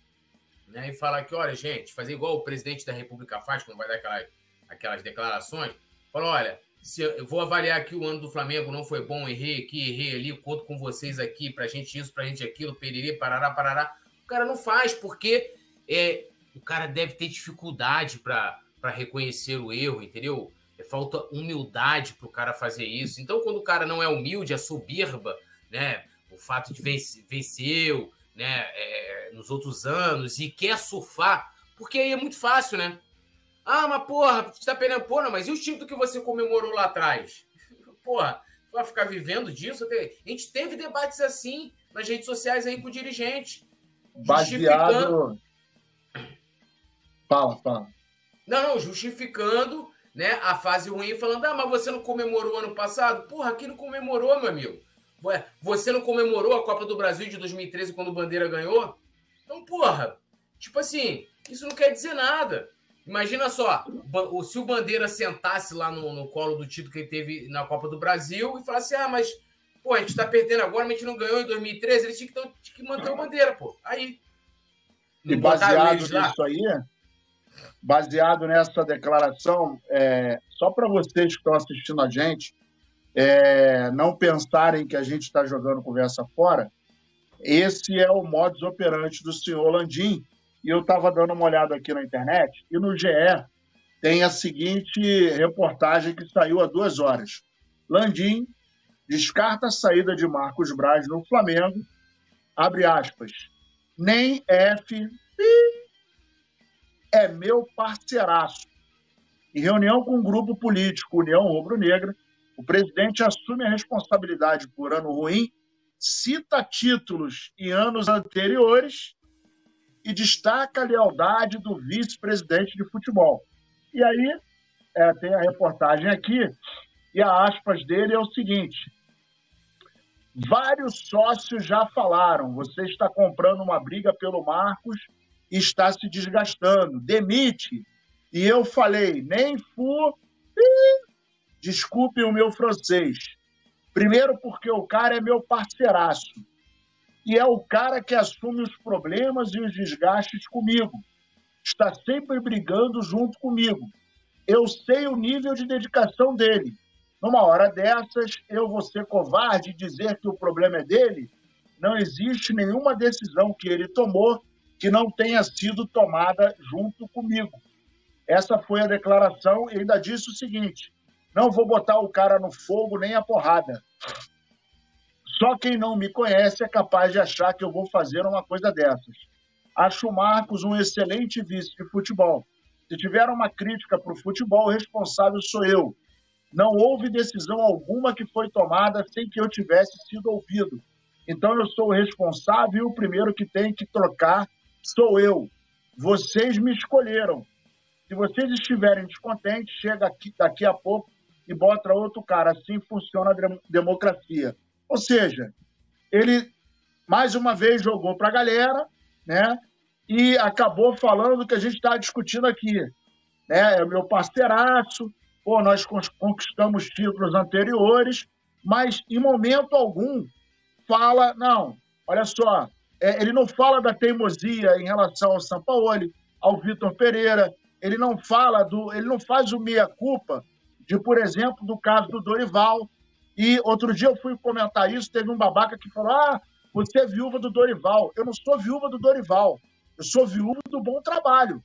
[SPEAKER 4] né, e falar que, olha, gente, fazer igual o presidente da República faz quando vai dar aquelas, aquelas declarações. Fala, olha, se eu vou avaliar que o ano do Flamengo não foi bom, errei aqui, errei ali, conto com vocês aqui, pra gente isso, pra gente aquilo, periri, parará, parará. O cara não faz, porque é, o cara deve ter dificuldade para reconhecer o erro, entendeu? É, falta humildade para o cara fazer isso. Então, quando o cara não é humilde, é soberba, né? O fato de vencer, venceu, né? É, nos outros anos e quer surfar, porque aí é muito fácil, né? Ah, mas porra, você tá perdendo, porra, mas e o título que você comemorou lá atrás? Porra, vai ficar vivendo disso? A gente teve debates assim nas redes sociais aí com o dirigente.
[SPEAKER 2] Baseado. Fala, fala.
[SPEAKER 4] Não, não, justificando né, a fase ruim, falando, ah, mas você não comemorou ano passado? Porra, aqui não comemorou, meu amigo. Você não comemorou a Copa do Brasil de 2013 quando o Bandeira ganhou? Então, porra, tipo assim, isso não quer dizer nada. Imagina só, se o Bandeira sentasse lá no, no colo do título que ele teve na Copa do Brasil e falasse: ah, mas, pô, a gente tá perdendo agora, mas a gente não ganhou em 2013, ele tinha que, tinha que manter o Bandeira, pô. Aí.
[SPEAKER 2] E baseado nisso aí, baseado nessa declaração, é, só para vocês que estão assistindo a gente, é, não pensarem que a gente está jogando conversa fora, esse é o modus operandi do senhor Landim. E eu estava dando uma olhada aqui na internet, e no GE tem a seguinte reportagem que saiu há duas horas. Landim descarta a saída de Marcos Braz no Flamengo, abre aspas, nem F é meu parceiraço. Em reunião com o um grupo político União Rubro-Negra, o presidente assume a responsabilidade por ano ruim, cita títulos em anos anteriores e destaca a lealdade do vice-presidente de futebol. E aí, é, tem a reportagem aqui, e a aspas dele é o seguinte: vários sócios já falaram, você está comprando uma briga pelo Marcos e está se desgastando, demite. E eu falei, nem fu Desculpe o meu francês. Primeiro, porque o cara é meu parceiraço. E é o cara que assume os problemas e os desgastes comigo. Está sempre brigando junto comigo. Eu sei o nível de dedicação dele. Numa hora dessas, eu vou ser covarde e dizer que o problema é dele? Não existe nenhuma decisão que ele tomou que não tenha sido tomada junto comigo. Essa foi a declaração e ainda disse o seguinte: não vou botar o cara no fogo nem a porrada. Só quem não me conhece é capaz de achar que eu vou fazer uma coisa dessas. Acho o Marcos um excelente vice de futebol. Se tiver uma crítica para o futebol, o responsável sou eu. Não houve decisão alguma que foi tomada sem que eu tivesse sido ouvido. Então eu sou o responsável e o primeiro que tem que trocar sou eu. Vocês me escolheram. Se vocês estiverem descontentes, chega aqui, daqui a pouco e bota outro cara. Assim funciona a democracia. Ou seja, ele mais uma vez jogou para a galera, né? E acabou falando do que a gente está discutindo aqui. Né? É o meu parceiraço, pô, nós conquistamos títulos anteriores, mas em momento algum fala, não, olha só, é, ele não fala da teimosia em relação ao Sampaoli, ao Vitor Pereira, ele não fala do, ele não faz o meia culpa de, por exemplo, do caso do Dorival. E outro dia eu fui comentar isso, teve um babaca que falou: "Ah, você é viúva do Dorival". Eu não sou viúva do Dorival. Eu sou viúva do bom trabalho.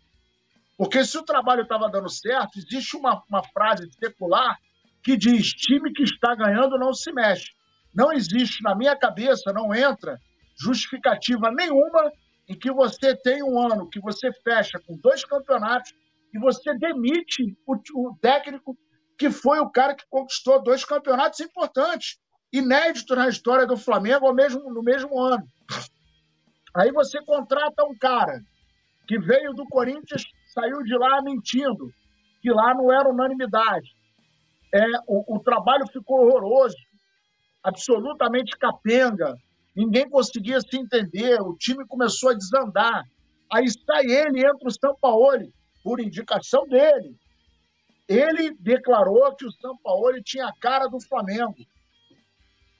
[SPEAKER 2] Porque se o trabalho estava dando certo, existe uma, uma frase secular que diz: time que está ganhando não se mexe. Não existe, na minha cabeça, não entra justificativa nenhuma em que você tem um ano que você fecha com dois campeonatos e você demite o, o técnico que foi o cara que conquistou dois campeonatos importantes, inédito na história do Flamengo ao mesmo, no mesmo ano. Aí você contrata um cara que veio do Corinthians, saiu de lá mentindo, que lá não era unanimidade. É, o, o trabalho ficou horroroso, absolutamente capenga, ninguém conseguia se entender, o time começou a desandar. Aí sai ele, entra o Sampaoli, por indicação dele. Ele declarou que o Sampaoli tinha a cara do Flamengo.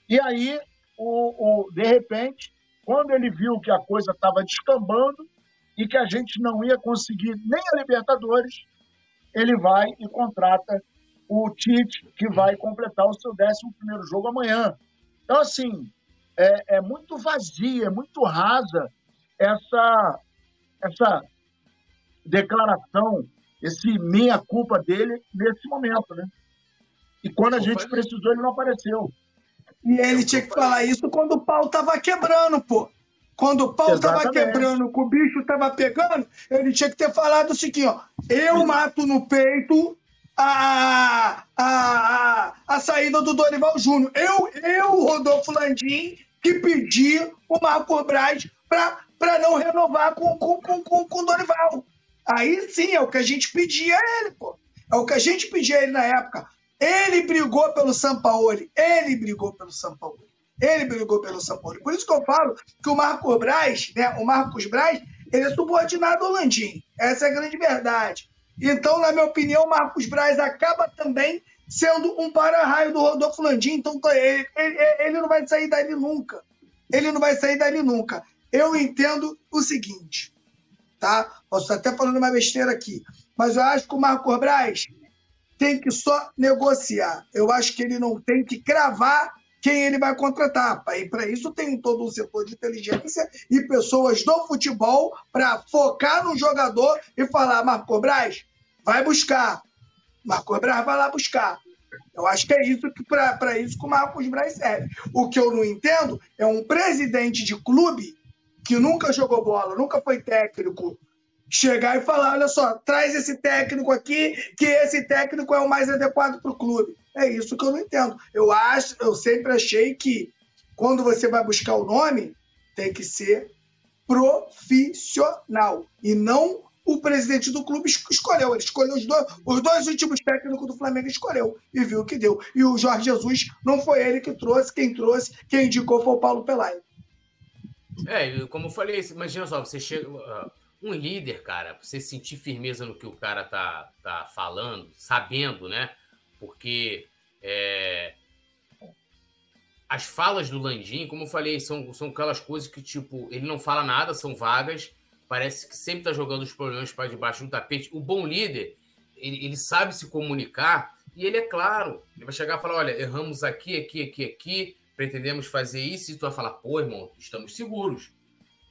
[SPEAKER 2] E aí, o, o, de repente, quando ele viu que a coisa estava descambando e que a gente não ia conseguir nem a Libertadores, ele vai e contrata o Tite, que vai completar o seu 11 jogo amanhã. Então, assim, é, é muito vazia, é muito rasa essa, essa declaração, esse meia-culpa dele nesse momento, né? E quando a gente precisou, ele não apareceu.
[SPEAKER 3] E ele tinha que falar isso quando o pau tava quebrando, pô. Quando o pau Exatamente. tava quebrando, que o bicho tava pegando, ele tinha que ter falado o seguinte, ó. Eu mato no peito a, a, a, a saída do Dorival Júnior. Eu, eu, Rodolfo Landim, que pedi o Marco Braz para não renovar com, com, com, com, com o Dorival. Aí sim, é o que a gente pedia a ele, pô. É o que a gente pedia a ele na época. Ele brigou pelo Sampaoli. Ele brigou pelo Sampaoli. Ele brigou pelo Sampaoli. Por isso que eu falo que o Marco Braz, né, o Marcos Braz, ele é subordinado ao Landim. Essa é a grande verdade. Então, na minha opinião, Marcos Braz acaba também sendo um para-raio do Rodolfo Landim. Então, ele, ele, ele não vai sair dali nunca. Ele não vai sair dali nunca. Eu entendo o seguinte, tá? Posso estar até falando uma besteira aqui, mas eu acho que o Marcos Braz tem que só negociar. Eu acho que ele não tem que cravar quem ele vai contratar. E para isso tem todo um setor de inteligência e pessoas do futebol para focar no jogador e falar: Marco Braz, vai buscar. Marco Braz vai lá buscar. Eu acho que é isso que para isso que o Marcos Braz serve. O que eu não entendo é um presidente de clube que nunca jogou bola, nunca foi técnico, chegar e falar: olha só, traz esse técnico aqui, que esse técnico é o mais adequado para o clube. É isso que eu não entendo. Eu acho, eu sempre achei que quando você vai buscar o nome, tem que ser profissional e não o presidente do clube escolheu. Ele escolheu os dois, os dois últimos técnicos do Flamengo escolheu e viu o que deu. E o Jorge Jesus não foi ele que trouxe, quem trouxe, quem indicou foi o Paulo Pelaio.
[SPEAKER 4] É, como eu falei, imagina só, você chega um líder, cara, você sentir firmeza no que o cara tá, tá falando, sabendo, né? Porque é, as falas do Landim, como eu falei, são, são aquelas coisas que, tipo, ele não fala nada, são vagas, parece que sempre tá jogando os problemas para debaixo do tapete. O bom líder, ele, ele sabe se comunicar e ele é claro. Ele vai chegar e falar: olha, erramos aqui, aqui, aqui, aqui, pretendemos fazer isso, e tu vai falar: pô, irmão, estamos seguros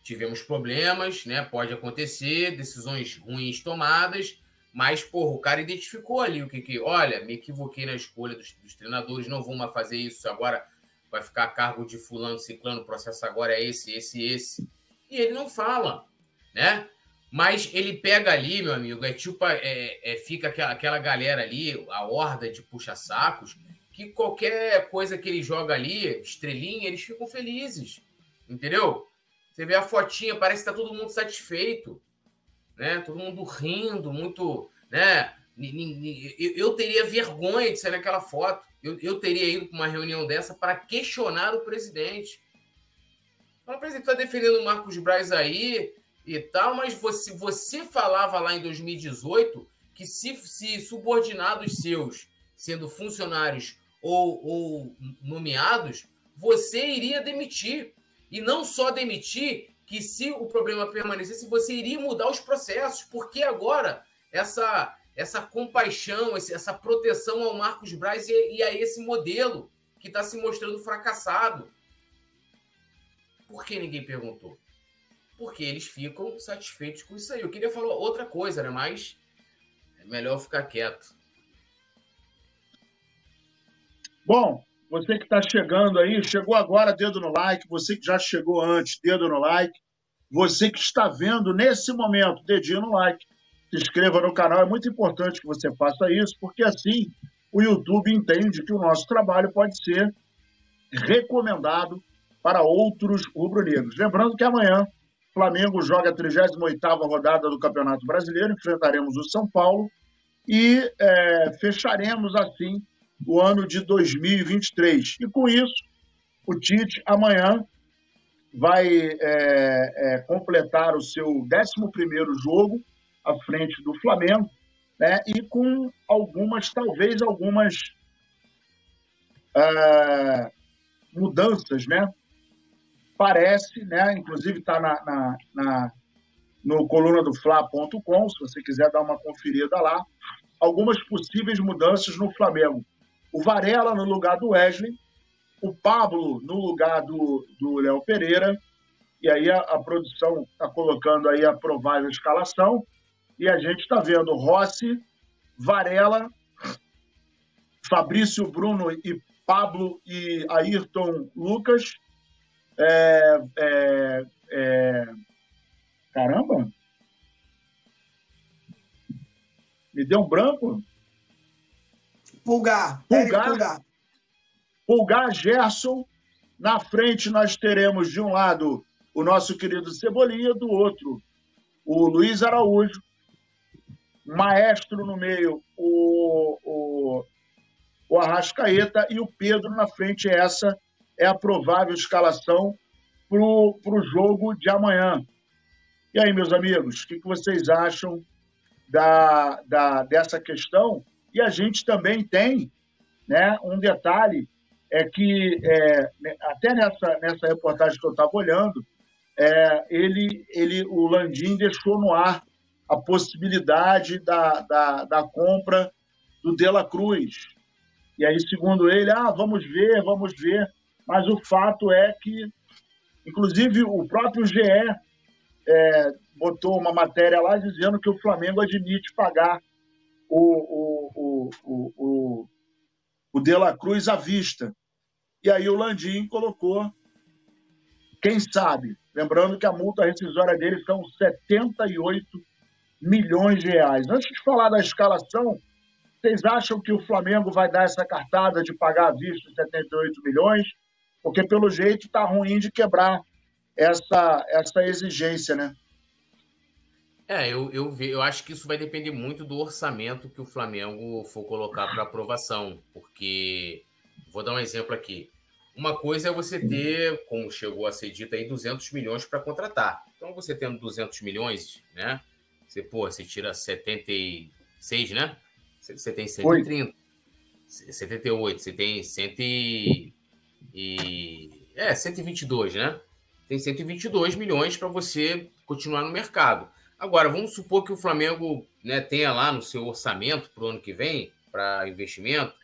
[SPEAKER 4] tivemos problemas, né? Pode acontecer, decisões ruins tomadas, mas, porra, o cara identificou ali o que que, olha, me equivoquei na escolha dos, dos treinadores, não vou mais fazer isso, agora vai ficar a cargo de fulano, ciclano, o processo agora é esse, esse, esse. E ele não fala, né? Mas ele pega ali, meu amigo, é tipo, é, é, fica aquela, aquela galera ali, a horda de puxa-sacos, que qualquer coisa que ele joga ali, estrelinha, eles ficam felizes, entendeu? Você vê a fotinha, parece que tá todo mundo satisfeito, né? Todo mundo rindo, muito, né? Eu teria vergonha de sair naquela foto. Eu, eu teria ido para uma reunião dessa para questionar o presidente. O presidente está defendendo o Marcos Braz aí e tal, mas você, você falava lá em 2018 que se, se subordinados seus, sendo funcionários ou, ou nomeados, você iria demitir. E não só demitir, que se o problema permanecesse, você iria mudar os processos, porque agora essa essa compaixão, essa proteção ao Marcos Braz e, a esse modelo que está se mostrando fracassado. Por que ninguém perguntou? Porque eles ficam satisfeitos com isso aí. Eu queria falar outra coisa, né? Mas é melhor ficar quieto.
[SPEAKER 2] Bom, você que está chegando aí, chegou agora, dedo no like. Você que já chegou antes, dedo no like. Você que está vendo nesse momento, dedinho no like. Se inscreva no canal, é muito importante que você faça isso, porque assim o YouTube entende que o nosso trabalho pode ser recomendado para outros rubro-negros. Lembrando que amanhã Flamengo joga a 38ª rodada do Campeonato Brasileiro, enfrentaremos o São Paulo e é, fecharemos assim o ano de 2023. E com isso, o Tite amanhã vai é, é, completar o seu 11º jogo à frente do Flamengo, né? E com algumas, talvez algumas uh, mudanças, né? Parece, né? Inclusive está na, na, na, no coluna do Fla.com, se você quiser dar uma conferida lá, algumas possíveis mudanças no Flamengo. O Varela no lugar do Wesley, o Pablo no lugar do, do Léo Pereira, e aí a, a produção está colocando aí a provável escalação, e a gente está vendo Rossi, Varela, Fabrício Bruno e Pablo e Ayrton Lucas. É, é, é... Caramba! Me deu um branco?
[SPEAKER 3] Pulgar.
[SPEAKER 2] Pulgar. Pulgar. Pulgar Gerson. Na frente nós teremos de um lado o nosso querido Cebolinha, do outro o Luiz Araújo, Maestro no meio, o, o, o Arrascaeta e o Pedro na frente. Essa é a provável escalação para o jogo de amanhã. E aí, meus amigos, o que, que vocês acham da, da, dessa questão? E a gente também tem né, um detalhe, é que é, até nessa, nessa reportagem que eu estava olhando, é, ele, ele, o Landim deixou no ar a possibilidade da, da, da compra do De La Cruz. E aí, segundo ele, ah, vamos ver, vamos ver. Mas o fato é que, inclusive, o próprio GE é, botou uma matéria lá dizendo que o Flamengo admite pagar o, o, o, o, o, De La Cruz à vista. E aí o Landim colocou, quem sabe, lembrando que a multa rescisória dele são 78 milhões de reais. Antes de falar da escalação, vocês acham que o Flamengo vai dar essa cartada de pagar à vista 78 milhões? Porque, pelo jeito, está ruim de quebrar essa, essa exigência, né?
[SPEAKER 4] É, eu, eu, eu acho que isso vai depender muito do orçamento que o Flamengo for colocar para aprovação. Porque, vou dar um exemplo aqui. Uma coisa é você ter, como chegou a ser dito aí, 200 milhões para contratar. Então, você tendo 200 milhões, né? Você, pô, você tira 76, né? Você tem 130. Oi. 78, você tem 100 e... É, 122, né? Tem 122 milhões para você continuar no mercado. Agora, vamos supor que o Flamengo né, tenha lá no seu orçamento para o ano que vem, para investimento,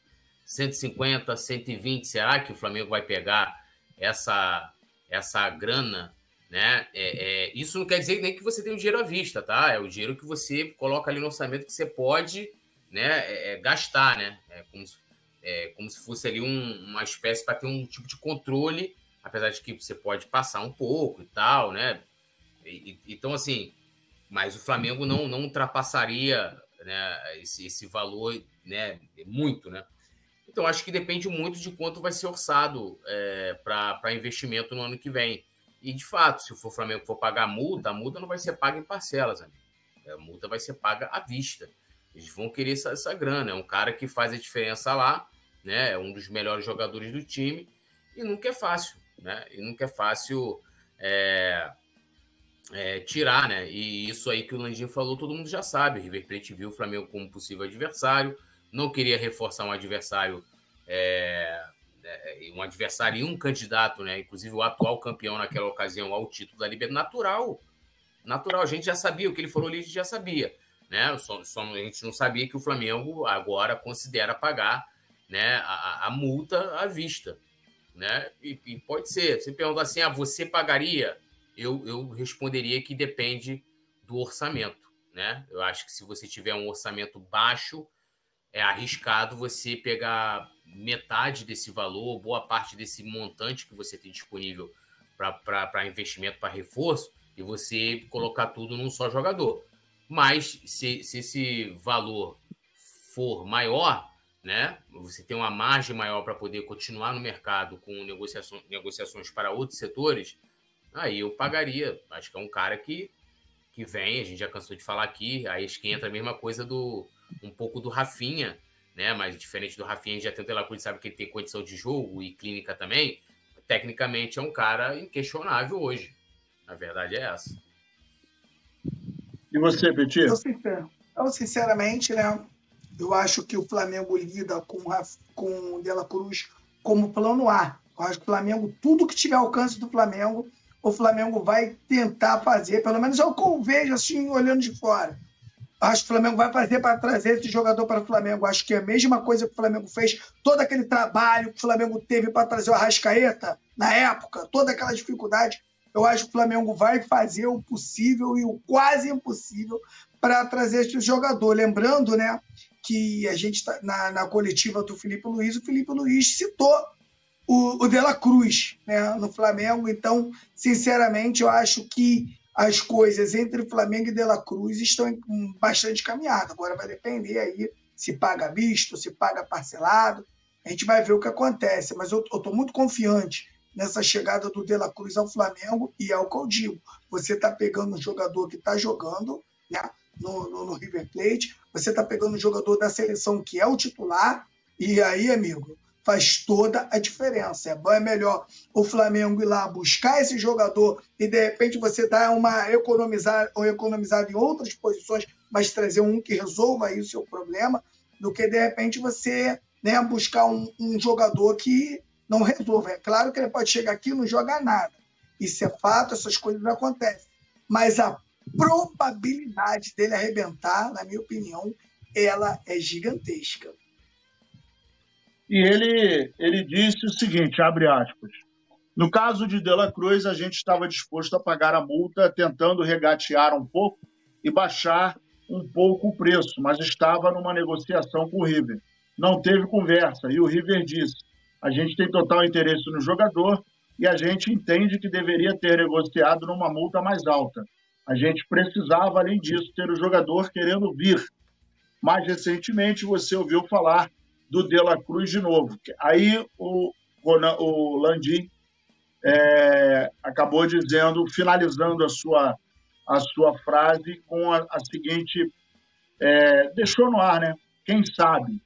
[SPEAKER 4] 150, 120. Será que o Flamengo vai pegar essa, essa grana né? É, é, isso não quer dizer nem que você tem o dinheiro à vista, tá? É o dinheiro que você coloca ali no orçamento que você pode né, é, é gastar, né? É como, se, é como se fosse ali um, uma espécie para ter um tipo de controle, apesar de que você pode passar um pouco e tal, né? E, e, então, assim, mas o Flamengo não, não ultrapassaria né, esse, esse valor né, muito, né? Então, acho que depende muito de quanto vai ser orçado é, para investimento no ano que vem. E, de fato, se o Flamengo for pagar multa, a multa não vai ser paga em parcelas. A multa vai ser paga à vista. Eles vão querer essa, essa grana. É um cara que faz a diferença lá, né? É um dos melhores jogadores do time. E nunca é fácil, né? E nunca é fácil é, é, tirar, né? E isso aí que o Landinho falou, todo mundo já sabe. O River Plate viu o Flamengo como possível adversário, não queria reforçar um adversário é, é, um adversário e um candidato, né? Inclusive o atual campeão naquela ocasião ao título da Libertadores, natural. Natural, a gente já sabia, o que ele falou ali, a gente já sabia. Né? Só, só, a gente não sabia que o Flamengo agora considera pagar né, a, a multa à vista. Né? E, e, pode ser. Você pergunta assim: ah, você pagaria? Eu, eu responderia que depende do orçamento. Né? Eu acho que se você tiver um orçamento baixo, é arriscado você pegar metade desse valor, boa parte desse montante que você tem disponível para investimento, para reforço, e você colocar tudo num só jogador. Mas se, se esse valor for maior, né, você tem uma margem maior para poder continuar no mercado com negociações, negociações para outros setores, aí eu pagaria. Acho que é um cara que, que vem, a gente já cansou de falar aqui, aí esquenta a mesma coisa do um pouco do Rafinha, né? Mas diferente do Rafinha, a gente já tem o Dela Cruz, sabe que ele tem condição de jogo e clínica também. Tecnicamente é um cara inquestionável hoje. A verdade é essa.
[SPEAKER 2] E você, Petit?
[SPEAKER 3] Eu, eu sinceramente, né? Eu acho que o Flamengo lida com, com o Dela Cruz como plano A. Eu acho que o Flamengo, tudo que tiver alcance do Flamengo, o Flamengo vai tentar fazer, pelo menos é o que eu vejo assim, olhando de fora. Acho que o Flamengo vai fazer para trazer esse jogador para o Flamengo. Acho que é a mesma coisa que o Flamengo fez, todo aquele trabalho que o Flamengo teve para trazer o Arrascaeta na época, toda aquela dificuldade. Eu acho que o Flamengo vai fazer o possível e o quase impossível para trazer esse jogador. Lembrando, né, que a gente tá na, na coletiva do Felipe Luiz, o Felipe Luiz citou o, o De La Cruz né, no Flamengo. Então, sinceramente, eu acho que as coisas entre Flamengo e De La Cruz estão bastante caminhadas. Agora vai depender aí se paga visto, se paga parcelado. A gente vai ver o que acontece. Mas eu estou muito confiante nessa chegada do De La Cruz ao Flamengo e é o que eu digo. Você está pegando um jogador que está jogando né, no, no, no River Plate, você está pegando um jogador da seleção que é o titular, e aí, amigo, faz toda a diferença. É, é melhor o Flamengo ir lá buscar esse jogador e de repente você dar uma economizar ou economizar em outras posições, mas trazer um que resolva aí o seu problema, do que de repente você né, buscar um, um jogador que não resolva. É claro que ele pode chegar aqui e não jogar nada. Isso é fato, essas coisas acontecem. Mas a probabilidade dele arrebentar, na minha opinião, ela é gigantesca.
[SPEAKER 2] E ele, ele disse o seguinte, abre aspas, no caso de De La Cruz, a gente estava disposto a pagar a multa, tentando regatear um pouco e baixar um pouco o preço, mas estava numa negociação com o River. Não teve conversa e o River disse: a gente tem total interesse no jogador e a gente entende que deveria ter negociado numa multa mais alta. A gente precisava, além disso, ter o jogador querendo vir. Mais recentemente, você ouviu falar do De La Cruz de novo. Aí o, o Landim é, acabou dizendo, finalizando a sua, a sua frase com a, a seguinte: é, deixou no ar, né? Quem sabe?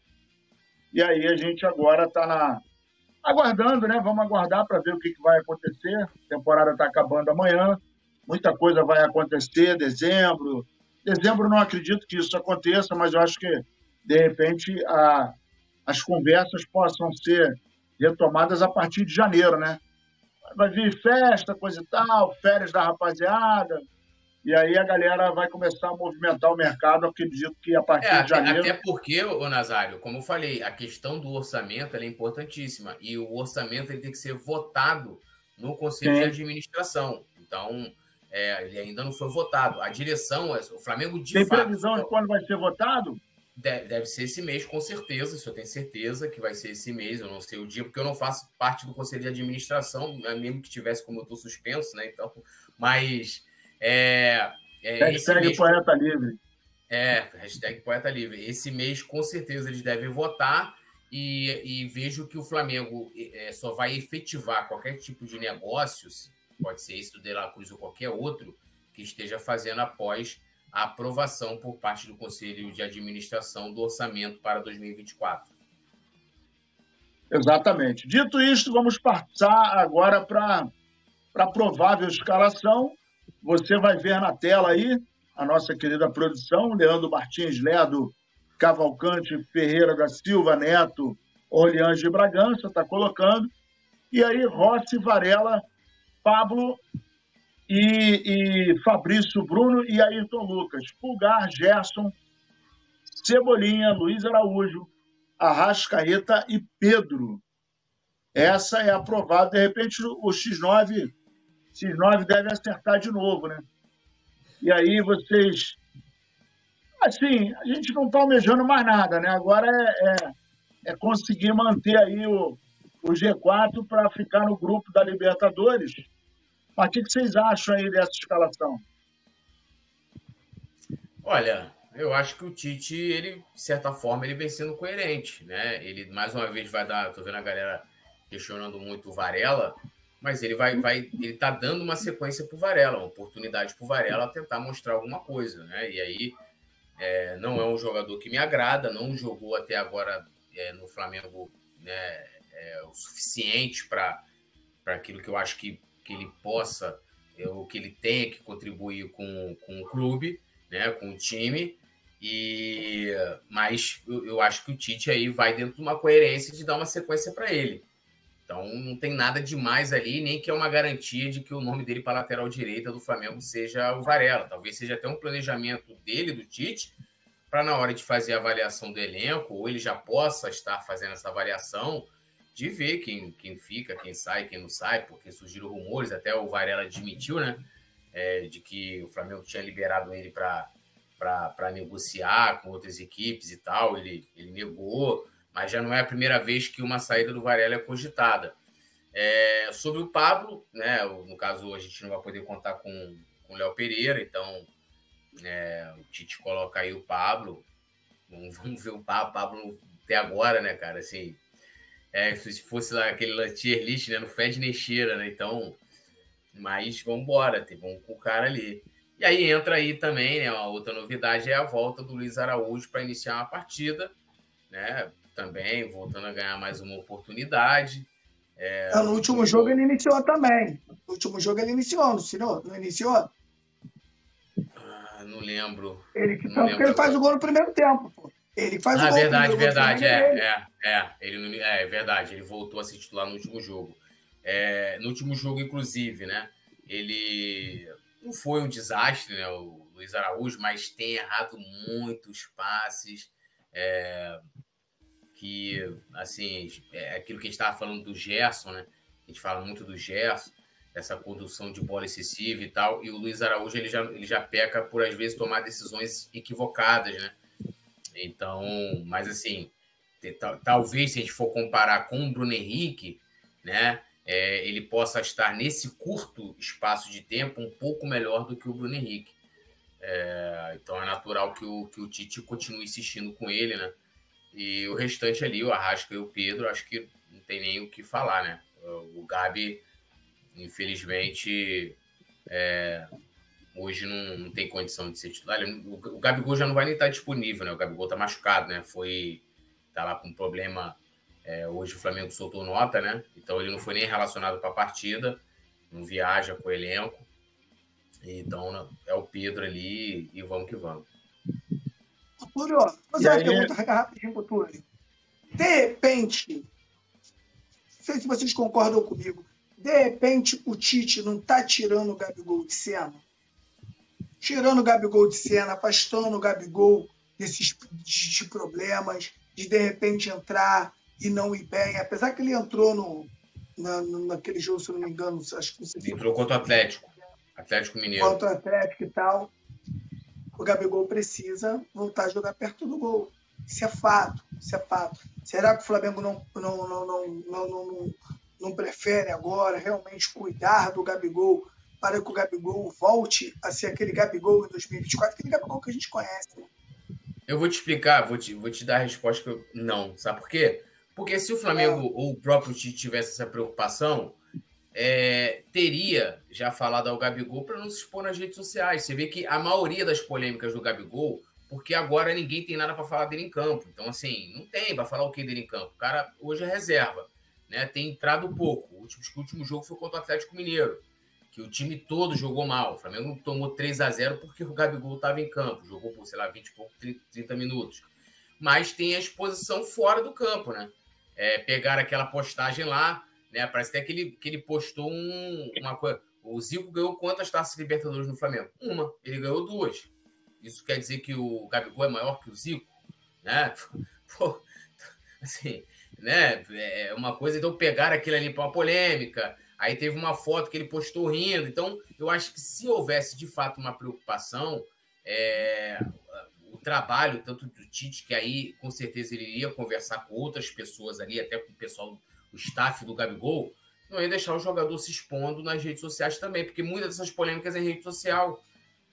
[SPEAKER 2] E aí a gente agora está aguardando, né? Vamos aguardar para ver o que, que vai acontecer. A temporada está acabando amanhã, muita coisa vai acontecer, dezembro. Dezembro não acredito que isso aconteça, mas eu acho que, de repente, a, as conversas possam ser retomadas a partir de janeiro, né? Vai vir festa, coisa e tal, férias da rapaziada, e aí a galera vai começar a movimentar o mercado, acredito que a partir é,
[SPEAKER 4] de
[SPEAKER 2] janeiro.
[SPEAKER 4] Até porque, ô Nazário, como eu falei, a questão do orçamento é importantíssima. E o orçamento ele tem que ser votado no Conselho Sim. de Administração. Então, é, ele ainda não foi votado. A direção, o Flamengo de
[SPEAKER 2] Tem
[SPEAKER 4] fato,
[SPEAKER 2] previsão de quando vai ser votado?
[SPEAKER 4] Deve, deve, ser esse mês, com certeza. Isso eu tenho certeza que vai ser esse mês. Eu não sei o dia, porque eu não faço parte do conselho de administração, né, mesmo que tivesse como eu estou suspenso, né? Então, mas. É,
[SPEAKER 2] é hashtag mês, Poeta Livre.
[SPEAKER 4] É, hashtag Poeta Livre. Esse mês, com certeza, eles devem votar. E, e vejo que o Flamengo é, só vai efetivar qualquer tipo de negócios, pode ser esse do De La Cruz ou qualquer outro, que esteja fazendo após a aprovação por parte do Conselho de Administração do orçamento para 2024.
[SPEAKER 2] Exatamente. Dito isto, vamos passar agora para a provável escalação. Você vai ver na tela aí a nossa querida produção, Leandro Martins Ledo, Cavalcante Ferreira da Silva Neto, Orleans de Bragança, está colocando. E aí, Rossi, Varela, Pablo e, e Fabrício Bruno e Ayrton Lucas. Pulgar, Gerson, Cebolinha, Luiz Araújo, Arrascaeta e Pedro. Essa é aprovada. De repente, o X9, X9 deve acertar de novo, né? E aí vocês. Assim, a gente não está almejando mais nada, né? Agora é, é, é conseguir manter aí o, o G4 para ficar no grupo da Libertadores o que vocês acham aí dessa escalação?
[SPEAKER 4] Olha, eu acho que o Tite, ele, de certa forma, ele vem sendo coerente, né? Ele, mais uma vez, vai dar. Tô vendo a galera questionando muito o Varela, mas ele vai, vai ele tá dando uma sequência para o Varela, uma oportunidade para o Varela tentar mostrar alguma coisa, né? E aí é, não é um jogador que me agrada, não jogou até agora é, no Flamengo né, é, o suficiente para aquilo que eu acho que, que ele possa, é, ou que ele tenha que contribuir com, com o clube, né, com o time. E mas eu, eu acho que o Tite aí vai dentro de uma coerência de dar uma sequência para ele. Então não tem nada demais ali, nem que é uma garantia de que o nome dele para lateral direita do Flamengo seja o Varela. Talvez seja até um planejamento dele, do Tite, para na hora de fazer a avaliação do elenco, ou ele já possa estar fazendo essa avaliação, de ver quem, quem fica, quem sai, quem não sai, porque surgiram rumores, até o Varela admitiu, né? É, de que o Flamengo tinha liberado ele para negociar com outras equipes e tal. Ele, ele negou mas já não é a primeira vez que uma saída do Varela é cogitada. É, sobre o Pablo, né, no caso a gente não vai poder contar com o Léo Pereira, então é, o Tite coloca aí o Pablo. Vamos, vamos ver o Pablo, Pablo até agora, né, cara? Assim, é, se fosse lá aquele tier list, né, no Fed nem cheira, né? Então, mas vamos embora, vamos com o cara ali. E aí entra aí também, né, uma outra novidade é a volta do Luiz Araújo para iniciar uma partida, né? também, voltando a ganhar mais uma oportunidade.
[SPEAKER 3] É, no último jogo ele iniciou também. No último jogo ele iniciou, não iniciou? Não iniciou?
[SPEAKER 4] Ah, não lembro.
[SPEAKER 3] Ele, não, não porque ele faz o gol no primeiro tempo, pô. Ele faz
[SPEAKER 4] ah, verdade, verdade, é, é, é, ele, é, é verdade, ele voltou a se titular no último jogo. É, no último jogo, inclusive, né? Ele não foi um desastre, né? O Luiz Araújo, mas tem errado muitos passes. É, que, assim, é aquilo que a gente estava falando do Gerson, né? A gente fala muito do Gerson, essa condução de bola excessiva e tal, e o Luiz Araújo ele já, ele já peca por, às vezes, tomar decisões equivocadas, né? Então, mas assim, talvez se a gente for comparar com o Bruno Henrique, né? É, ele possa estar nesse curto espaço de tempo um pouco melhor do que o Bruno Henrique. É, então é natural que o, que o Tite continue insistindo com ele, né? E o restante ali, o Arrasca e o Pedro, acho que não tem nem o que falar, né? O Gabi, infelizmente, é, hoje não, não, tem condição de ser titular. O, o Gabigol já não vai nem estar disponível, né? O Gabigol tá machucado, né? Foi. tá lá com problema. É, hoje o Flamengo soltou nota, né? Então ele não foi nem relacionado para a partida, não viaja com o elenco. Então é o Pedro ali e vamos que vamos.
[SPEAKER 3] Túlio, fazer uma pergunta rapidinho pro Túlio. De repente, não sei se vocês concordam comigo, de repente o Tite não tá tirando o Gabigol de cena? Tirando o Gabigol de cena, afastando o Gabigol desses de, problemas, de de repente entrar e não ir bem, apesar que ele entrou no, na, naquele jogo, se eu não me engano, acho que
[SPEAKER 4] você entrou contra o Atlético. Atlético Mineiro.
[SPEAKER 3] Contra o Atlético e tal o Gabigol precisa voltar a jogar perto do gol. Isso é fato, isso é fato. Será que o Flamengo não, não, não, não, não, não, não prefere agora realmente cuidar do Gabigol para que o Gabigol volte a ser aquele Gabigol em 2024, aquele Gabigol que a gente conhece?
[SPEAKER 4] Eu vou te explicar, vou te, vou te dar a resposta que eu não. Sabe por quê? Porque se o Flamengo é. ou o próprio Tite tivesse essa preocupação, é, teria já falado ao Gabigol para não se expor nas redes sociais. Você vê que a maioria das polêmicas do Gabigol, porque agora ninguém tem nada para falar dele em campo. Então, assim, não tem para falar o que dele em campo. O cara hoje é reserva, né? Tem entrado pouco. O último, o último jogo foi contra o Atlético Mineiro, que o time todo jogou mal. O Flamengo tomou 3 a 0 porque o Gabigol estava em campo. Jogou por, sei lá, 20 e pouco, 30 minutos. Mas tem a exposição fora do campo, né? É, pegar aquela postagem lá né? Parece até que ele, que ele postou um, uma coisa. O Zico ganhou quantas taças Libertadores no Flamengo? Uma. Ele ganhou duas. Isso quer dizer que o Gabigol é maior que o Zico? Né? Pô, assim, né? É uma coisa, então pegaram aquilo ali para uma polêmica. Aí teve uma foto que ele postou rindo. Então, eu acho que se houvesse de fato uma preocupação, é, o trabalho, tanto do Tite, que aí com certeza ele iria conversar com outras pessoas ali, até com o pessoal o staff do Gabigol, não ia deixar o jogador se expondo nas redes sociais também, porque muitas dessas polêmicas é rede social.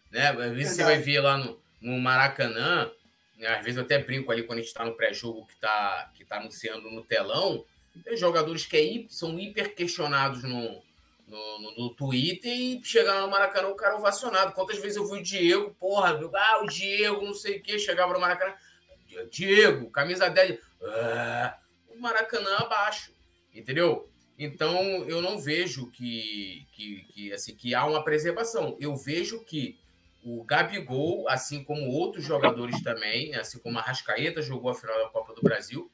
[SPEAKER 4] Né? Às vezes você vai ver lá no, no Maracanã, né? às vezes eu até brinco ali quando a gente está no pré-jogo que está que tá anunciando no telão, tem jogadores que é, são hiper questionados no, no, no, no, Twitter e chegar no Maracanã o cara ovacionado. Quantas vezes eu vi o Diego, porra, ah, o Diego, não sei o que, chegava no Maracanã, Diego, camisa 10, ah, o Maracanã abaixo, entendeu? Então eu não vejo que, que, que, assim, que há uma preservação. Eu vejo que o Gabigol, assim como outros jogadores também, assim como a Rascaeta jogou a final da Copa do Brasil,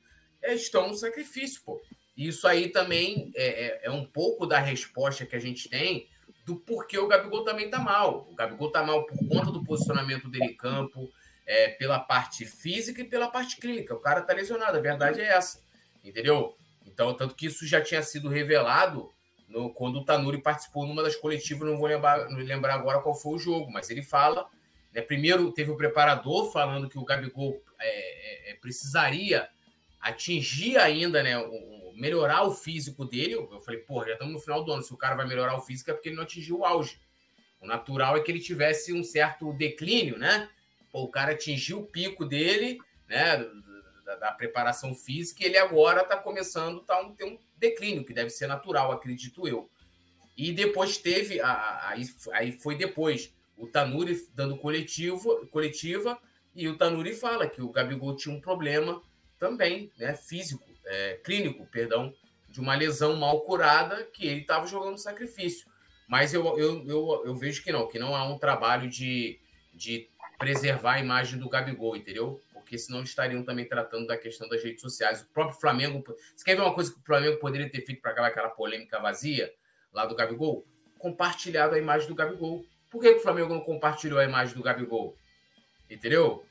[SPEAKER 4] estão no sacrifício, pô. Isso aí também é, é, é, um pouco da resposta que a gente tem do porquê o Gabigol também tá mal. O Gabigol tá mal por conta do posicionamento dele em campo, é, pela parte física e pela parte clínica. O cara tá lesionado, a verdade é essa, entendeu? Então, tanto que isso já tinha sido revelado no, quando o Tanuri participou numa das coletivas, não vou lembrar, não lembrar agora qual foi o jogo, mas ele fala. Né, primeiro, teve o preparador falando que o Gabigol é, é, é precisaria atingir ainda, né, o, melhorar o físico dele. Eu falei, porra, já estamos no final do ano. Se o cara vai melhorar o físico é porque ele não atingiu o auge. O natural é que ele tivesse um certo declínio, né? Pô, o cara atingiu o pico dele, né? Da, da preparação física, e ele agora está começando a tá um, ter um declínio, que deve ser natural, acredito eu. E depois teve, aí, aí foi depois, o Tanuri dando coletivo, coletiva, e o Tanuri fala que o Gabigol tinha um problema também, né, físico, é, clínico, perdão, de uma lesão mal curada que ele estava jogando sacrifício. Mas eu, eu, eu, eu, vejo que não, que não há um trabalho de, de preservar a imagem do Gabigol, entendeu? Porque senão estariam também tratando da questão das redes sociais. O próprio Flamengo. Você quer ver uma coisa que o Flamengo poderia ter feito para acabar aquela polêmica vazia lá do Gabigol? Compartilhado a imagem do Gabigol. Por que, que o Flamengo não compartilhou a imagem do Gabigol? Entendeu?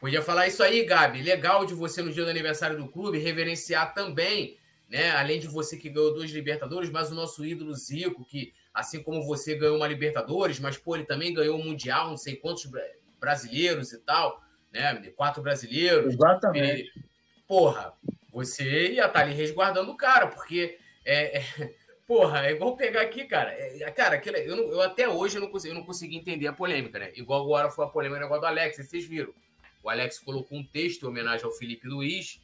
[SPEAKER 4] Podia falar isso aí, Gabi. Legal de você no dia do aniversário do clube reverenciar também, né? Além de você que ganhou dois Libertadores, mas o nosso ídolo Zico, que assim como você ganhou uma Libertadores, mas pô, ele também ganhou um Mundial, não sei quantos brasileiros e tal, né? Quatro brasileiros.
[SPEAKER 2] Exatamente.
[SPEAKER 4] E, porra, você ia estar tá ali resguardando o cara, porque é, é, porra, é igual pegar aqui, cara. É, cara, aquilo, eu, não, eu, até hoje eu não, consegui, eu não consegui entender a polêmica, né? Igual agora foi a polêmica negócio do Alex, vocês viram. O Alex colocou um texto em homenagem ao Felipe Luiz,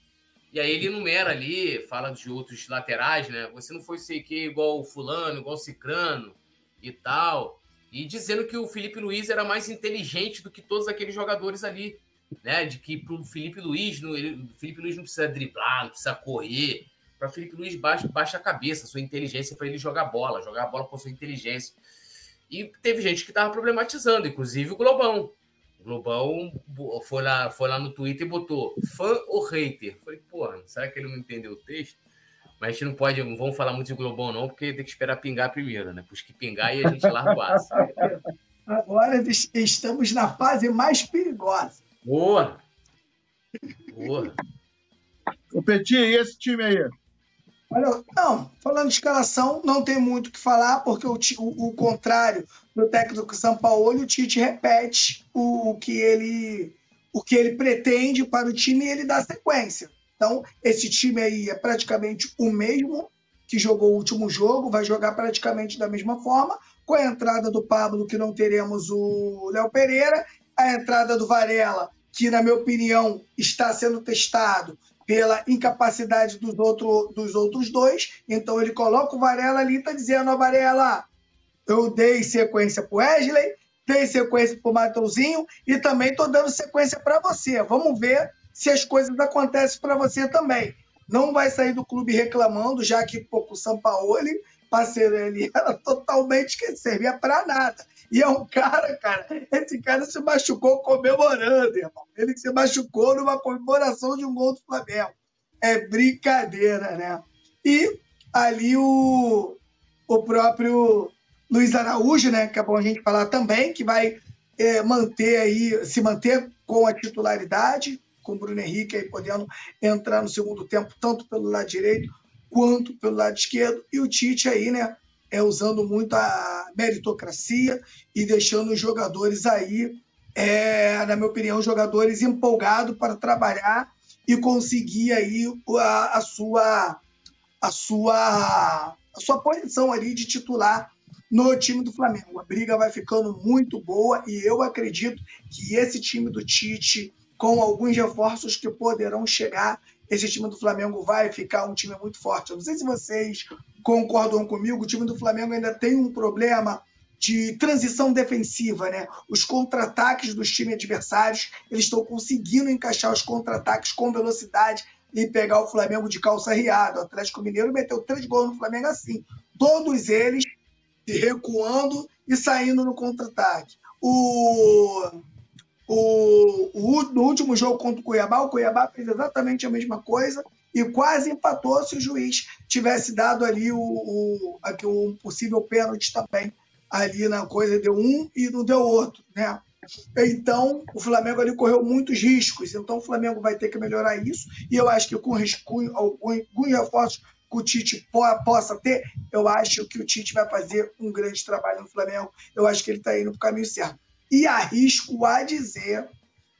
[SPEAKER 4] e aí ele enumera ali, fala de outros laterais, né? Você não foi sei que igual o fulano, igual o cicrano e tal. E dizendo que o Felipe Luiz era mais inteligente do que todos aqueles jogadores ali, né? De que pro Felipe Luiz, no, ele, Felipe Luiz não precisa driblar, não precisa correr. Para Felipe Luiz baixa, baixa a cabeça, sua inteligência para ele jogar bola, jogar bola com sua inteligência. E teve gente que estava problematizando, inclusive o Globão. Global foi lá, foi lá no Twitter e botou fã ou hater. Falei, porra, será que ele não entendeu o texto? Mas a gente não pode, não vamos falar muito de Global, não, porque tem que esperar pingar primeiro, né? Pois que pingar e a gente larga o aço.
[SPEAKER 3] Agora estamos na fase mais perigosa.
[SPEAKER 4] Boa! Boa!
[SPEAKER 2] O Petit, e esse time aí?
[SPEAKER 3] Não, falando de escalação, não tem muito o que falar, porque o, o, o contrário do técnico São Paulo, o Tite repete o, o, que ele, o que ele pretende para o time e ele dá sequência. Então, esse time aí é praticamente o mesmo que jogou o último jogo, vai jogar praticamente da mesma forma, com a entrada do Pablo, que não teremos o Léo Pereira, a entrada do Varela, que, na minha opinião, está sendo testado pela incapacidade dos, outro, dos outros dois. Então ele coloca o Varela ali e está dizendo: Ó, Varela, eu dei sequência para o Wesley, dei sequência para o Mateuzinho e também estou dando sequência para você. Vamos ver se as coisas acontecem para você também. Não vai sair do clube reclamando, já que pô, o Sampaoli, parceiro, ele era totalmente que servia para nada. E é um cara, cara, esse cara se machucou comemorando, irmão. Ele se machucou numa comemoração de um gol do Flamengo. É brincadeira, né? E ali o, o próprio Luiz Araújo, né? Que é bom a gente falar também, que vai é, manter aí, se manter com a titularidade, com o Bruno Henrique aí podendo entrar no segundo tempo, tanto pelo lado direito quanto pelo lado esquerdo. E o Tite aí, né? É, usando muito a meritocracia e deixando os jogadores aí, é, na minha opinião, jogadores empolgados para trabalhar e conseguir aí a, a, sua a sua a sua posição ali de titular no time do Flamengo. A briga vai ficando muito boa e eu acredito que esse time do Tite, com alguns reforços que poderão chegar, esse time do Flamengo vai ficar um time muito forte. Eu não sei se vocês concordam comigo, o time do Flamengo ainda tem um problema de transição defensiva, né? Os contra-ataques dos times adversários, eles estão conseguindo encaixar os contra-ataques com velocidade e pegar o Flamengo de calça riada. O Atlético Mineiro meteu três gols no Flamengo assim. Todos eles recuando e saindo no contra-ataque. O, o, o, no último jogo contra o Cuiabá, o Cuiabá fez exatamente a mesma coisa e quase empatou se o juiz tivesse dado ali o, o, um possível pênalti também ali na coisa, deu um e não deu outro, né? Então, o Flamengo ali correu muitos riscos. Então, o Flamengo vai ter que melhorar isso. E eu acho que com risco, alguns reforços que o Tite possa ter, eu acho que o Tite vai fazer um grande trabalho no Flamengo. Eu acho que ele está indo para o caminho certo. E arrisco a dizer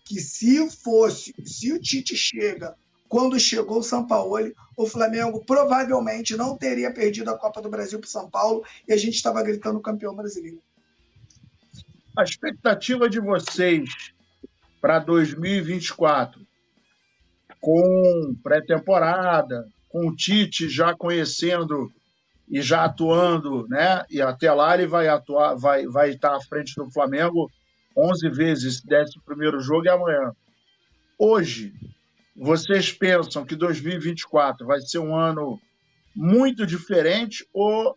[SPEAKER 3] que se fosse, se o Tite chega quando chegou o São Paulo, o Flamengo provavelmente não teria perdido a Copa do Brasil para o São Paulo e a gente estava gritando campeão brasileiro.
[SPEAKER 2] A expectativa de vocês para 2024, com pré-temporada, com o Tite já conhecendo e já atuando, né? E até lá ele vai atuar, vai, vai estar à frente do Flamengo 11 vezes, décimo primeiro jogo e amanhã. Hoje, vocês pensam que 2024 vai ser um ano muito diferente ou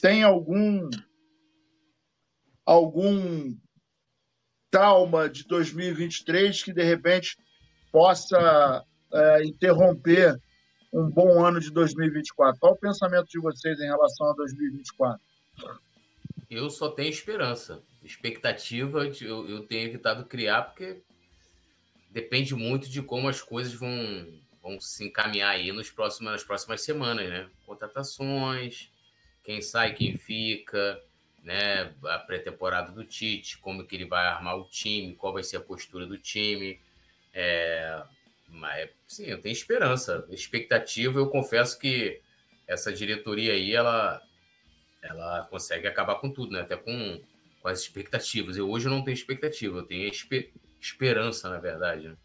[SPEAKER 2] tem algum algum trauma de 2023 que de repente possa é, interromper um bom ano de 2024? Qual o pensamento de vocês em relação a 2024?
[SPEAKER 4] Eu só tenho esperança. Expectativa eu, eu tenho evitado criar porque depende muito de como as coisas vão, vão se encaminhar aí nos próximos, nas próximas semanas, né? Contratações, quem sai, quem fica, né? A pré-temporada do Tite, como que ele vai armar o time, qual vai ser a postura do time. É, mas, sim, eu tenho esperança, expectativa. Eu confesso que essa diretoria aí, ela, ela consegue acabar com tudo, né? Até com, com as expectativas. Eu hoje não tenho expectativa, eu tenho esperança, na verdade. Né?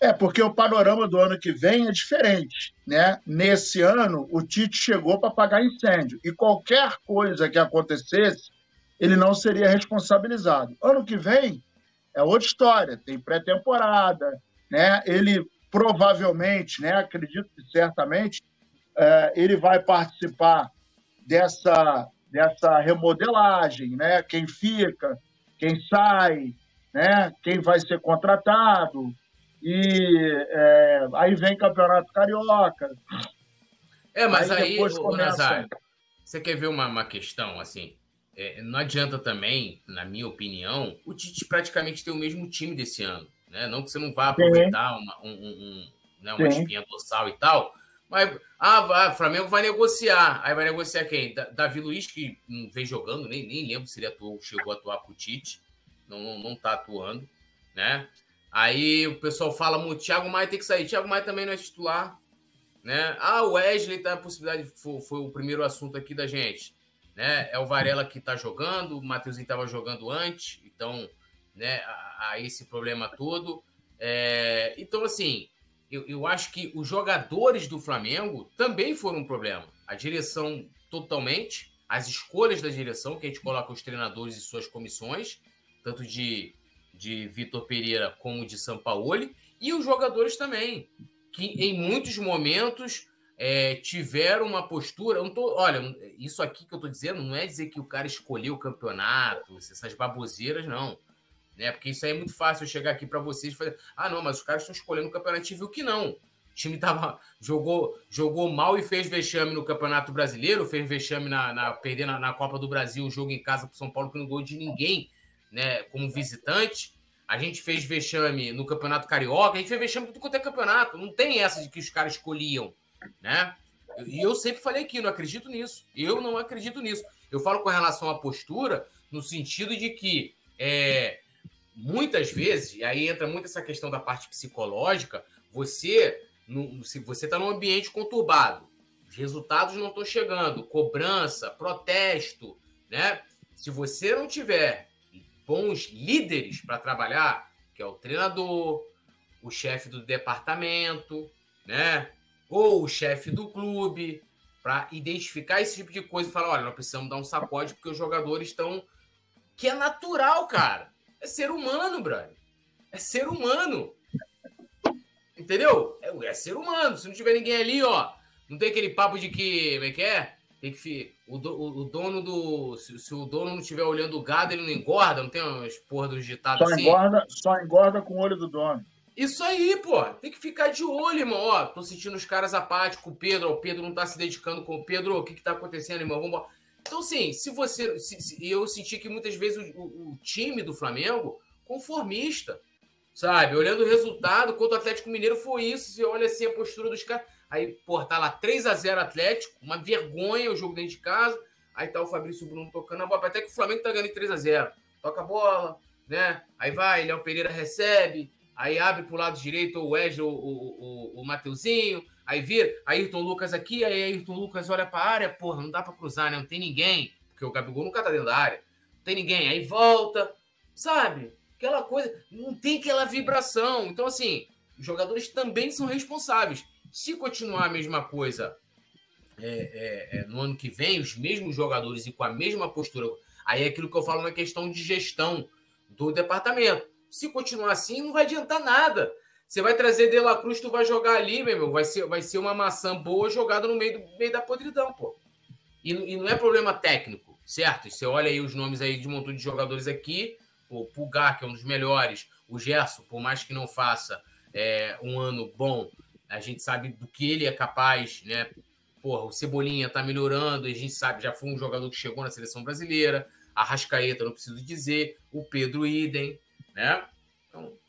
[SPEAKER 2] É, porque o panorama do ano que vem é diferente. Né? Nesse ano, o Tite chegou para apagar incêndio. E qualquer coisa que acontecesse, ele não seria responsabilizado. Ano que vem é outra história. Tem pré-temporada, né? Ele provavelmente, né? Acredito que certamente, é, ele vai participar dessa, dessa remodelagem, né? Quem fica, quem sai, né? quem vai ser contratado, e é, aí vem Campeonato Carioca.
[SPEAKER 4] É, mas aí, aí depois o, começa... Nazar, você quer ver uma, uma questão assim? É, não adianta também, na minha opinião, o Tite praticamente ter o mesmo time desse ano. Né? Não que você não vá aproveitar uma, um, um, né, uma espinha dorsal e tal, mas ah, o Flamengo vai negociar. Aí vai negociar quem? Davi Luiz, que não vem jogando, nem, nem lembro se ele atuou, chegou a atuar com o Tite não, não, não tá atuando, né? Aí o pessoal fala muito, Thiago Maia tem que sair. Thiago Maia também não é titular, né? Ah, o Wesley tá a possibilidade, foi, foi o primeiro assunto aqui da gente, né? É o Varela que tá jogando, o Matheusinho tava jogando antes, então, né, a, a esse problema todo. É, então, assim, eu, eu acho que os jogadores do Flamengo também foram um problema. A direção totalmente, as escolhas da direção, que a gente coloca os treinadores e suas comissões, tanto de, de Vitor Pereira como de Sampaoli, e os jogadores também, que em muitos momentos é, tiveram uma postura. Tô, olha, isso aqui que eu estou dizendo não é dizer que o cara escolheu o campeonato, essas baboseiras, não. Né? Porque isso aí é muito fácil eu chegar aqui para vocês e fazer. Ah, não, mas os caras estão escolhendo o campeonato. Gente viu que não. O time tava, jogou, jogou mal e fez vexame no Campeonato Brasileiro, fez vexame na, na perder na, na Copa do Brasil, o jogo em casa para São Paulo que não gol de ninguém né, como visitante. A gente fez vexame no Campeonato Carioca, a gente fez vexame tudo quanto é campeonato. Não tem essa de que os caras escolhiam, né? E eu sempre falei aqui, não acredito nisso. Eu não acredito nisso. Eu falo com relação à postura, no sentido de que é, muitas vezes, e aí entra muito essa questão da parte psicológica, você, no, se você está num ambiente conturbado, os resultados não estão chegando, cobrança, protesto, né? Se você não tiver bons líderes para trabalhar, que é o treinador, o chefe do departamento, né? Ou o chefe do clube, para identificar esse tipo de coisa e falar: olha, nós precisamos dar um sacode porque os jogadores estão. Que é natural, cara. É ser humano, brother. É ser humano. Entendeu? É, é, ser humano. Se não tiver ninguém ali, ó. Não tem aquele papo de que. Como é que é? Tem que. O, o, o dono do. Se, se, o dono não estiver olhando o gado, ele não engorda. Não tem umas porra dos ditados
[SPEAKER 2] só
[SPEAKER 4] assim?
[SPEAKER 2] Engorda, só engorda com o olho do dono.
[SPEAKER 4] Isso aí, pô. Tem que ficar de olho, irmão. Ó, tô sentindo os caras apáticos. O Pedro, o Pedro não tá se dedicando com o Pedro. O que que tá acontecendo, irmão? Vamos Então, assim, se você. Se, se, eu senti que muitas vezes o, o, o, time do Flamengo, conformista, sabe? Olhando o resultado, contra o Atlético Mineiro foi isso. Você olha assim a postura dos caras. Aí, pô, tá lá 3 a 0 Atlético, uma vergonha o jogo dentro de casa. Aí tá o Fabrício Bruno tocando a bola. Até que o Flamengo tá ganhando 3 a 0 Toca a bola, né? Aí vai, Léo Pereira recebe aí abre para o lado direito o Wesley, o, o, o Mateuzinho, aí vira, Ayrton Lucas aqui, aí Ayrton Lucas olha para a área, porra, não dá para cruzar, né? Não tem ninguém, porque o Gabigol nunca tá dentro da área, não tem ninguém, aí volta, sabe? Aquela coisa, não tem aquela vibração. Então, assim, os jogadores também são responsáveis. Se continuar a mesma coisa é, é, é, no ano que vem, os mesmos jogadores e com a mesma postura, aí é aquilo que eu falo na questão de gestão do departamento se continuar assim, não vai adiantar nada. Você vai trazer De La Cruz, tu vai jogar ali, meu irmão. Vai ser, vai ser uma maçã boa jogada no meio, do, meio da podridão, pô. E, e, não é problema técnico, certo? Você olha aí os nomes aí de um montão de jogadores aqui. O Pulgar, que é um dos melhores. O Gerson, por mais que não faça é, um ano bom, a gente sabe do que ele é capaz, né? Porra, o Cebolinha tá melhorando, a gente sabe, já foi um jogador que chegou na seleção brasileira. A Rascaeta, não preciso dizer. O Pedro Idem, né? Então...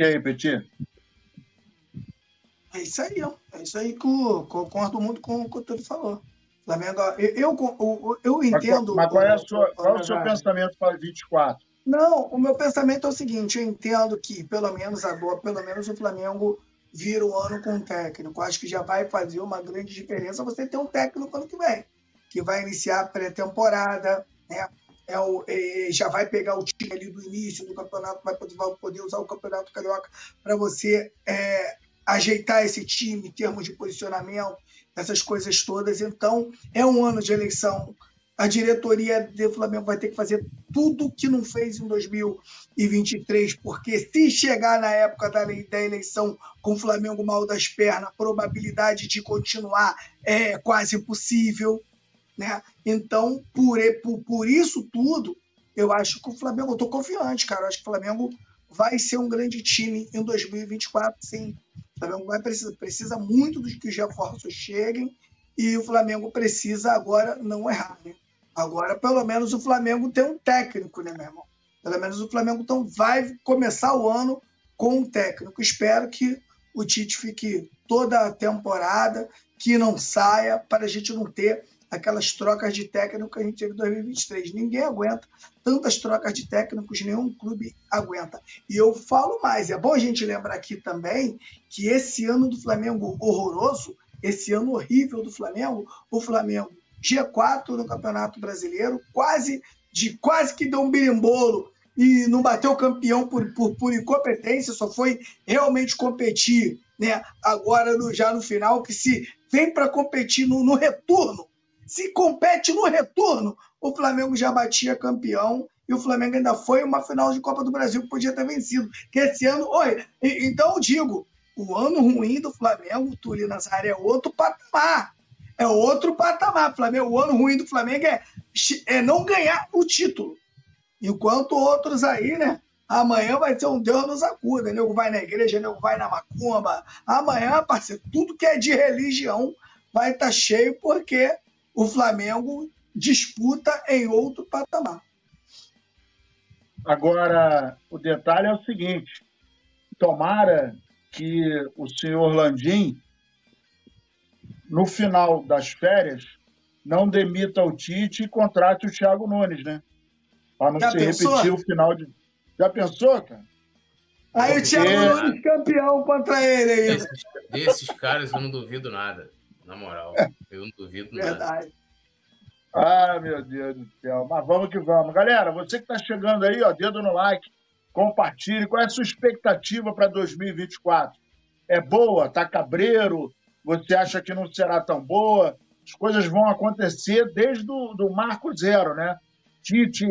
[SPEAKER 2] E aí, Petit?
[SPEAKER 3] É isso aí, ó. É isso aí que eu concordo muito com o que o Túlio falou. Flamengo, eu, eu, eu, eu entendo.
[SPEAKER 2] Mas, qual é, sua, qual é o seu pensamento para 24?
[SPEAKER 3] Não, o meu pensamento é o seguinte: eu entendo que, pelo menos agora, pelo menos o Flamengo vira o ano com um técnico. Acho que já vai fazer uma grande diferença você ter um técnico ano que vem, que vai iniciar a pré-temporada, né? É o, é, já vai pegar o time ali do início do campeonato, vai poder, vai poder usar o campeonato carioca para você é, ajeitar esse time em termos de posicionamento, essas coisas todas. Então, é um ano de eleição. A diretoria do Flamengo vai ter que fazer tudo que não fez em 2023, porque se chegar na época da, da eleição com o Flamengo mal das pernas, a probabilidade de continuar é quase impossível. Né? Então, por, por, por isso tudo, eu acho que o Flamengo, eu estou confiante, cara. Eu acho que o Flamengo vai ser um grande time em 2024, sim. O Flamengo vai precisa, precisa muito dos que os reforços cheguem e o Flamengo precisa agora não errar. Né? Agora, pelo menos, o Flamengo tem um técnico, né, meu irmão? Pelo menos o Flamengo então, vai começar o ano com um técnico. Espero que o Tite fique toda a temporada, que não saia, para a gente não ter aquelas trocas de técnico que a gente teve em 2023. Ninguém aguenta tantas trocas de técnicos, nenhum clube aguenta. E eu falo mais, é bom a gente lembrar aqui também que esse ano do Flamengo horroroso, esse ano horrível do Flamengo, o Flamengo G4 no Campeonato Brasileiro, quase de quase que deu um birimbolo e não bateu campeão por, por, por incompetência, só foi realmente competir né, agora no, já no final, que se vem para competir no, no retorno, se compete no retorno, o Flamengo já batia campeão e o Flamengo ainda foi uma final de Copa do Brasil que podia ter vencido. Que esse ano. Oi, então eu digo, o ano ruim do Flamengo, Túlio Nazário, é outro patamar. É outro patamar. Flamengo, o ano ruim do Flamengo é, é não ganhar o título. Enquanto outros aí, né? Amanhã vai ser um Deus nos acuda. Nego vai na igreja, nego vai na macumba. Amanhã, parceiro, tudo que é de religião vai estar tá cheio porque o Flamengo disputa em outro patamar.
[SPEAKER 2] Agora, o detalhe é o seguinte: tomara que o senhor Landim, no final das férias, não demita o Tite e contrate o Thiago Nunes, né? Para não Já se pensou? repetir o final de. Já pensou, cara?
[SPEAKER 3] Aí Porque... o Thiago Nunes campeão contra ele aí.
[SPEAKER 4] Desses, desses caras eu não duvido nada. Na moral, eu não duvido Verdade.
[SPEAKER 2] nada. Ah, meu Deus do céu. Mas vamos que vamos. Galera, você que está chegando aí, ó, dedo no like. compartilhe. Qual é a sua expectativa para 2024? É boa? Está cabreiro? Você acha que não será tão boa? As coisas vão acontecer desde o do marco zero, né? Tite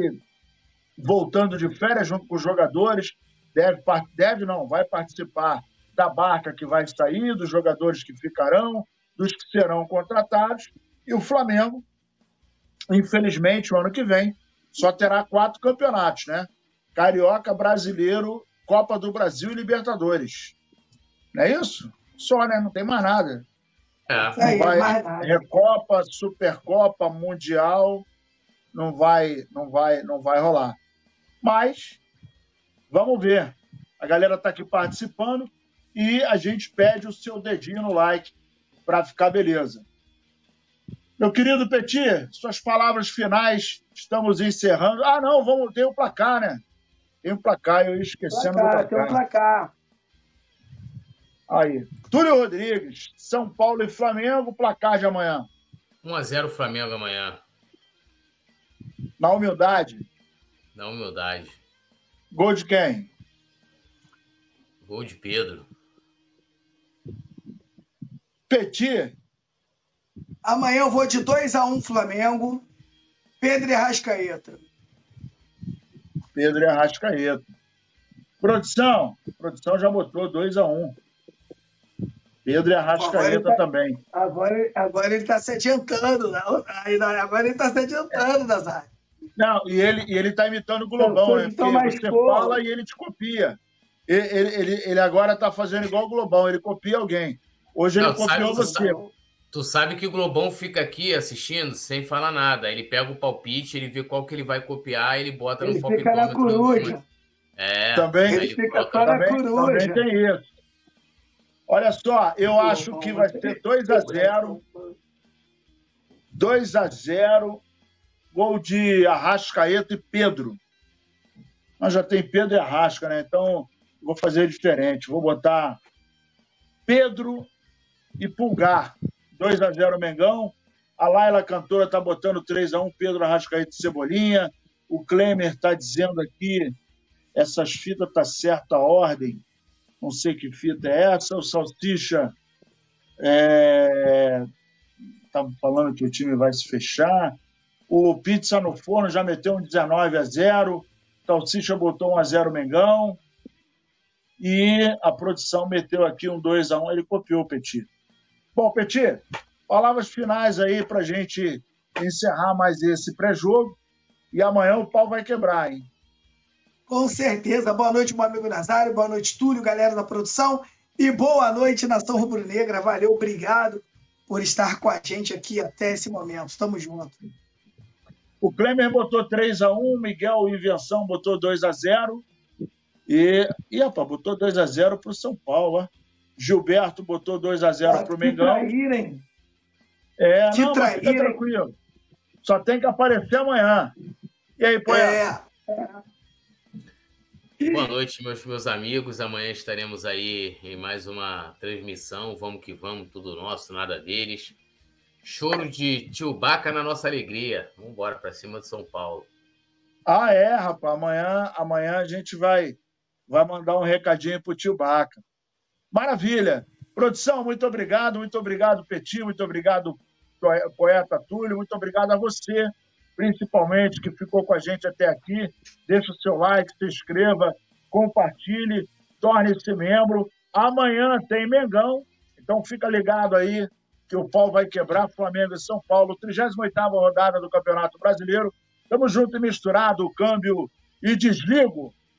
[SPEAKER 2] voltando de férias junto com os jogadores, deve, deve não, vai participar da barca que vai sair, dos jogadores que ficarão, dos que serão contratados, e o Flamengo, infelizmente, o ano que vem, só terá quatro campeonatos, né? Carioca, Brasileiro, Copa do Brasil e Libertadores. Não é isso? Só, né? Não tem mais nada.
[SPEAKER 4] É.
[SPEAKER 2] Não vai Recopa, Supercopa, Mundial, não vai, não vai, não vai rolar. Mas vamos ver. A galera está aqui participando e a gente pede o seu dedinho no like para ficar beleza. Meu querido Petit, suas palavras finais, estamos encerrando. Ah, não, vamos ter o placar, né? Tem o placar, eu ia esquecendo placar, do placar. Tem o
[SPEAKER 3] placar.
[SPEAKER 2] Aí. Túlio Rodrigues, São Paulo e Flamengo, placar de amanhã.
[SPEAKER 4] 1x0 Flamengo amanhã.
[SPEAKER 2] Na humildade.
[SPEAKER 4] Na humildade.
[SPEAKER 2] Gol de quem?
[SPEAKER 4] Gol de Pedro.
[SPEAKER 2] Petit.
[SPEAKER 3] Amanhã eu vou de 2x1 um Flamengo. Pedro e Arrascaeta.
[SPEAKER 2] Pedro e Arrascaeta. Produção. Produção já botou 2x1. Um. Pedro e Arrascaeta tá, também.
[SPEAKER 3] Agora, agora ele está se adiantando. Não? Agora ele está se adiantando, Nazário.
[SPEAKER 2] Não, e ele e ele está imitando o Globão, né? Porque você fala e ele te copia. Ele, ele, ele agora está fazendo igual o Globão, ele copia alguém. Hoje ele Não, copiou sabe, você.
[SPEAKER 4] Tu, sabe que o Globão fica aqui assistindo sem falar nada. Ele pega o palpite, ele vê qual que ele vai copiar, ele bota
[SPEAKER 3] ele
[SPEAKER 4] no palpite.
[SPEAKER 3] Fica na coruja.
[SPEAKER 4] É,
[SPEAKER 2] também,
[SPEAKER 3] ele fica só na coruja.
[SPEAKER 2] Também tem isso. Olha só, eu acho que vai ser 2 a 0 2 a 0 Gol de Arrascaeta e Pedro. Mas já tem Pedro e Arrasca, né? Então vou fazer diferente. Vou botar Pedro e Pulgar. 2 a 0 Mengão. A Laila Cantora está botando 3 a 1 Pedro Arrascaeta e Cebolinha. O Klemer está dizendo aqui essas fitas tá certa a ordem. Não sei que fita é essa. O Salsicha é... tá falando que o time vai se fechar. O Pizza no Forno já meteu um 19 a 0. Salsicha botou 1 a 0 Mengão. E a produção meteu aqui um 2 a 1 Ele copiou o Petit. Bom, Petit, palavras finais aí para a gente encerrar mais esse pré-jogo. E amanhã o pau vai quebrar, hein?
[SPEAKER 3] Com certeza. Boa noite, meu amigo Nazário. Boa noite, Túlio, galera da produção. E boa noite, Nação Rubro-Negra. Valeu, obrigado por estar com a gente aqui até esse momento. Tamo junto.
[SPEAKER 2] O Klemer botou 3 a 1 Miguel Invenção botou 2 a 0 E, e opa, botou 2 a 0 para o São Paulo. Ó. Gilberto botou 2 a 0 para o Mengão.
[SPEAKER 3] Traírem.
[SPEAKER 2] É, te não, traírem. fica tranquilo. Só tem que aparecer amanhã. E aí, Poeta? É.
[SPEAKER 4] Boa noite, meus, meus amigos. Amanhã estaremos aí em mais uma transmissão. Vamos que vamos, tudo nosso, nada deles. Choro de tio Baca na nossa alegria. Vamos embora para cima de São Paulo.
[SPEAKER 2] Ah, é, rapaz. Amanhã, amanhã a gente vai, vai mandar um recadinho pro tio Baca. Maravilha. Produção, muito obrigado. Muito obrigado, Petit. Muito obrigado, poeta Túlio. Muito obrigado a você, principalmente, que ficou com a gente até aqui. Deixa o seu like, se inscreva, compartilhe, torne-se membro. Amanhã tem Mengão, então fica ligado aí que o pau vai quebrar Flamengo e São Paulo, 38ª rodada do Campeonato Brasileiro. Tamo junto e misturado, o câmbio e desligo.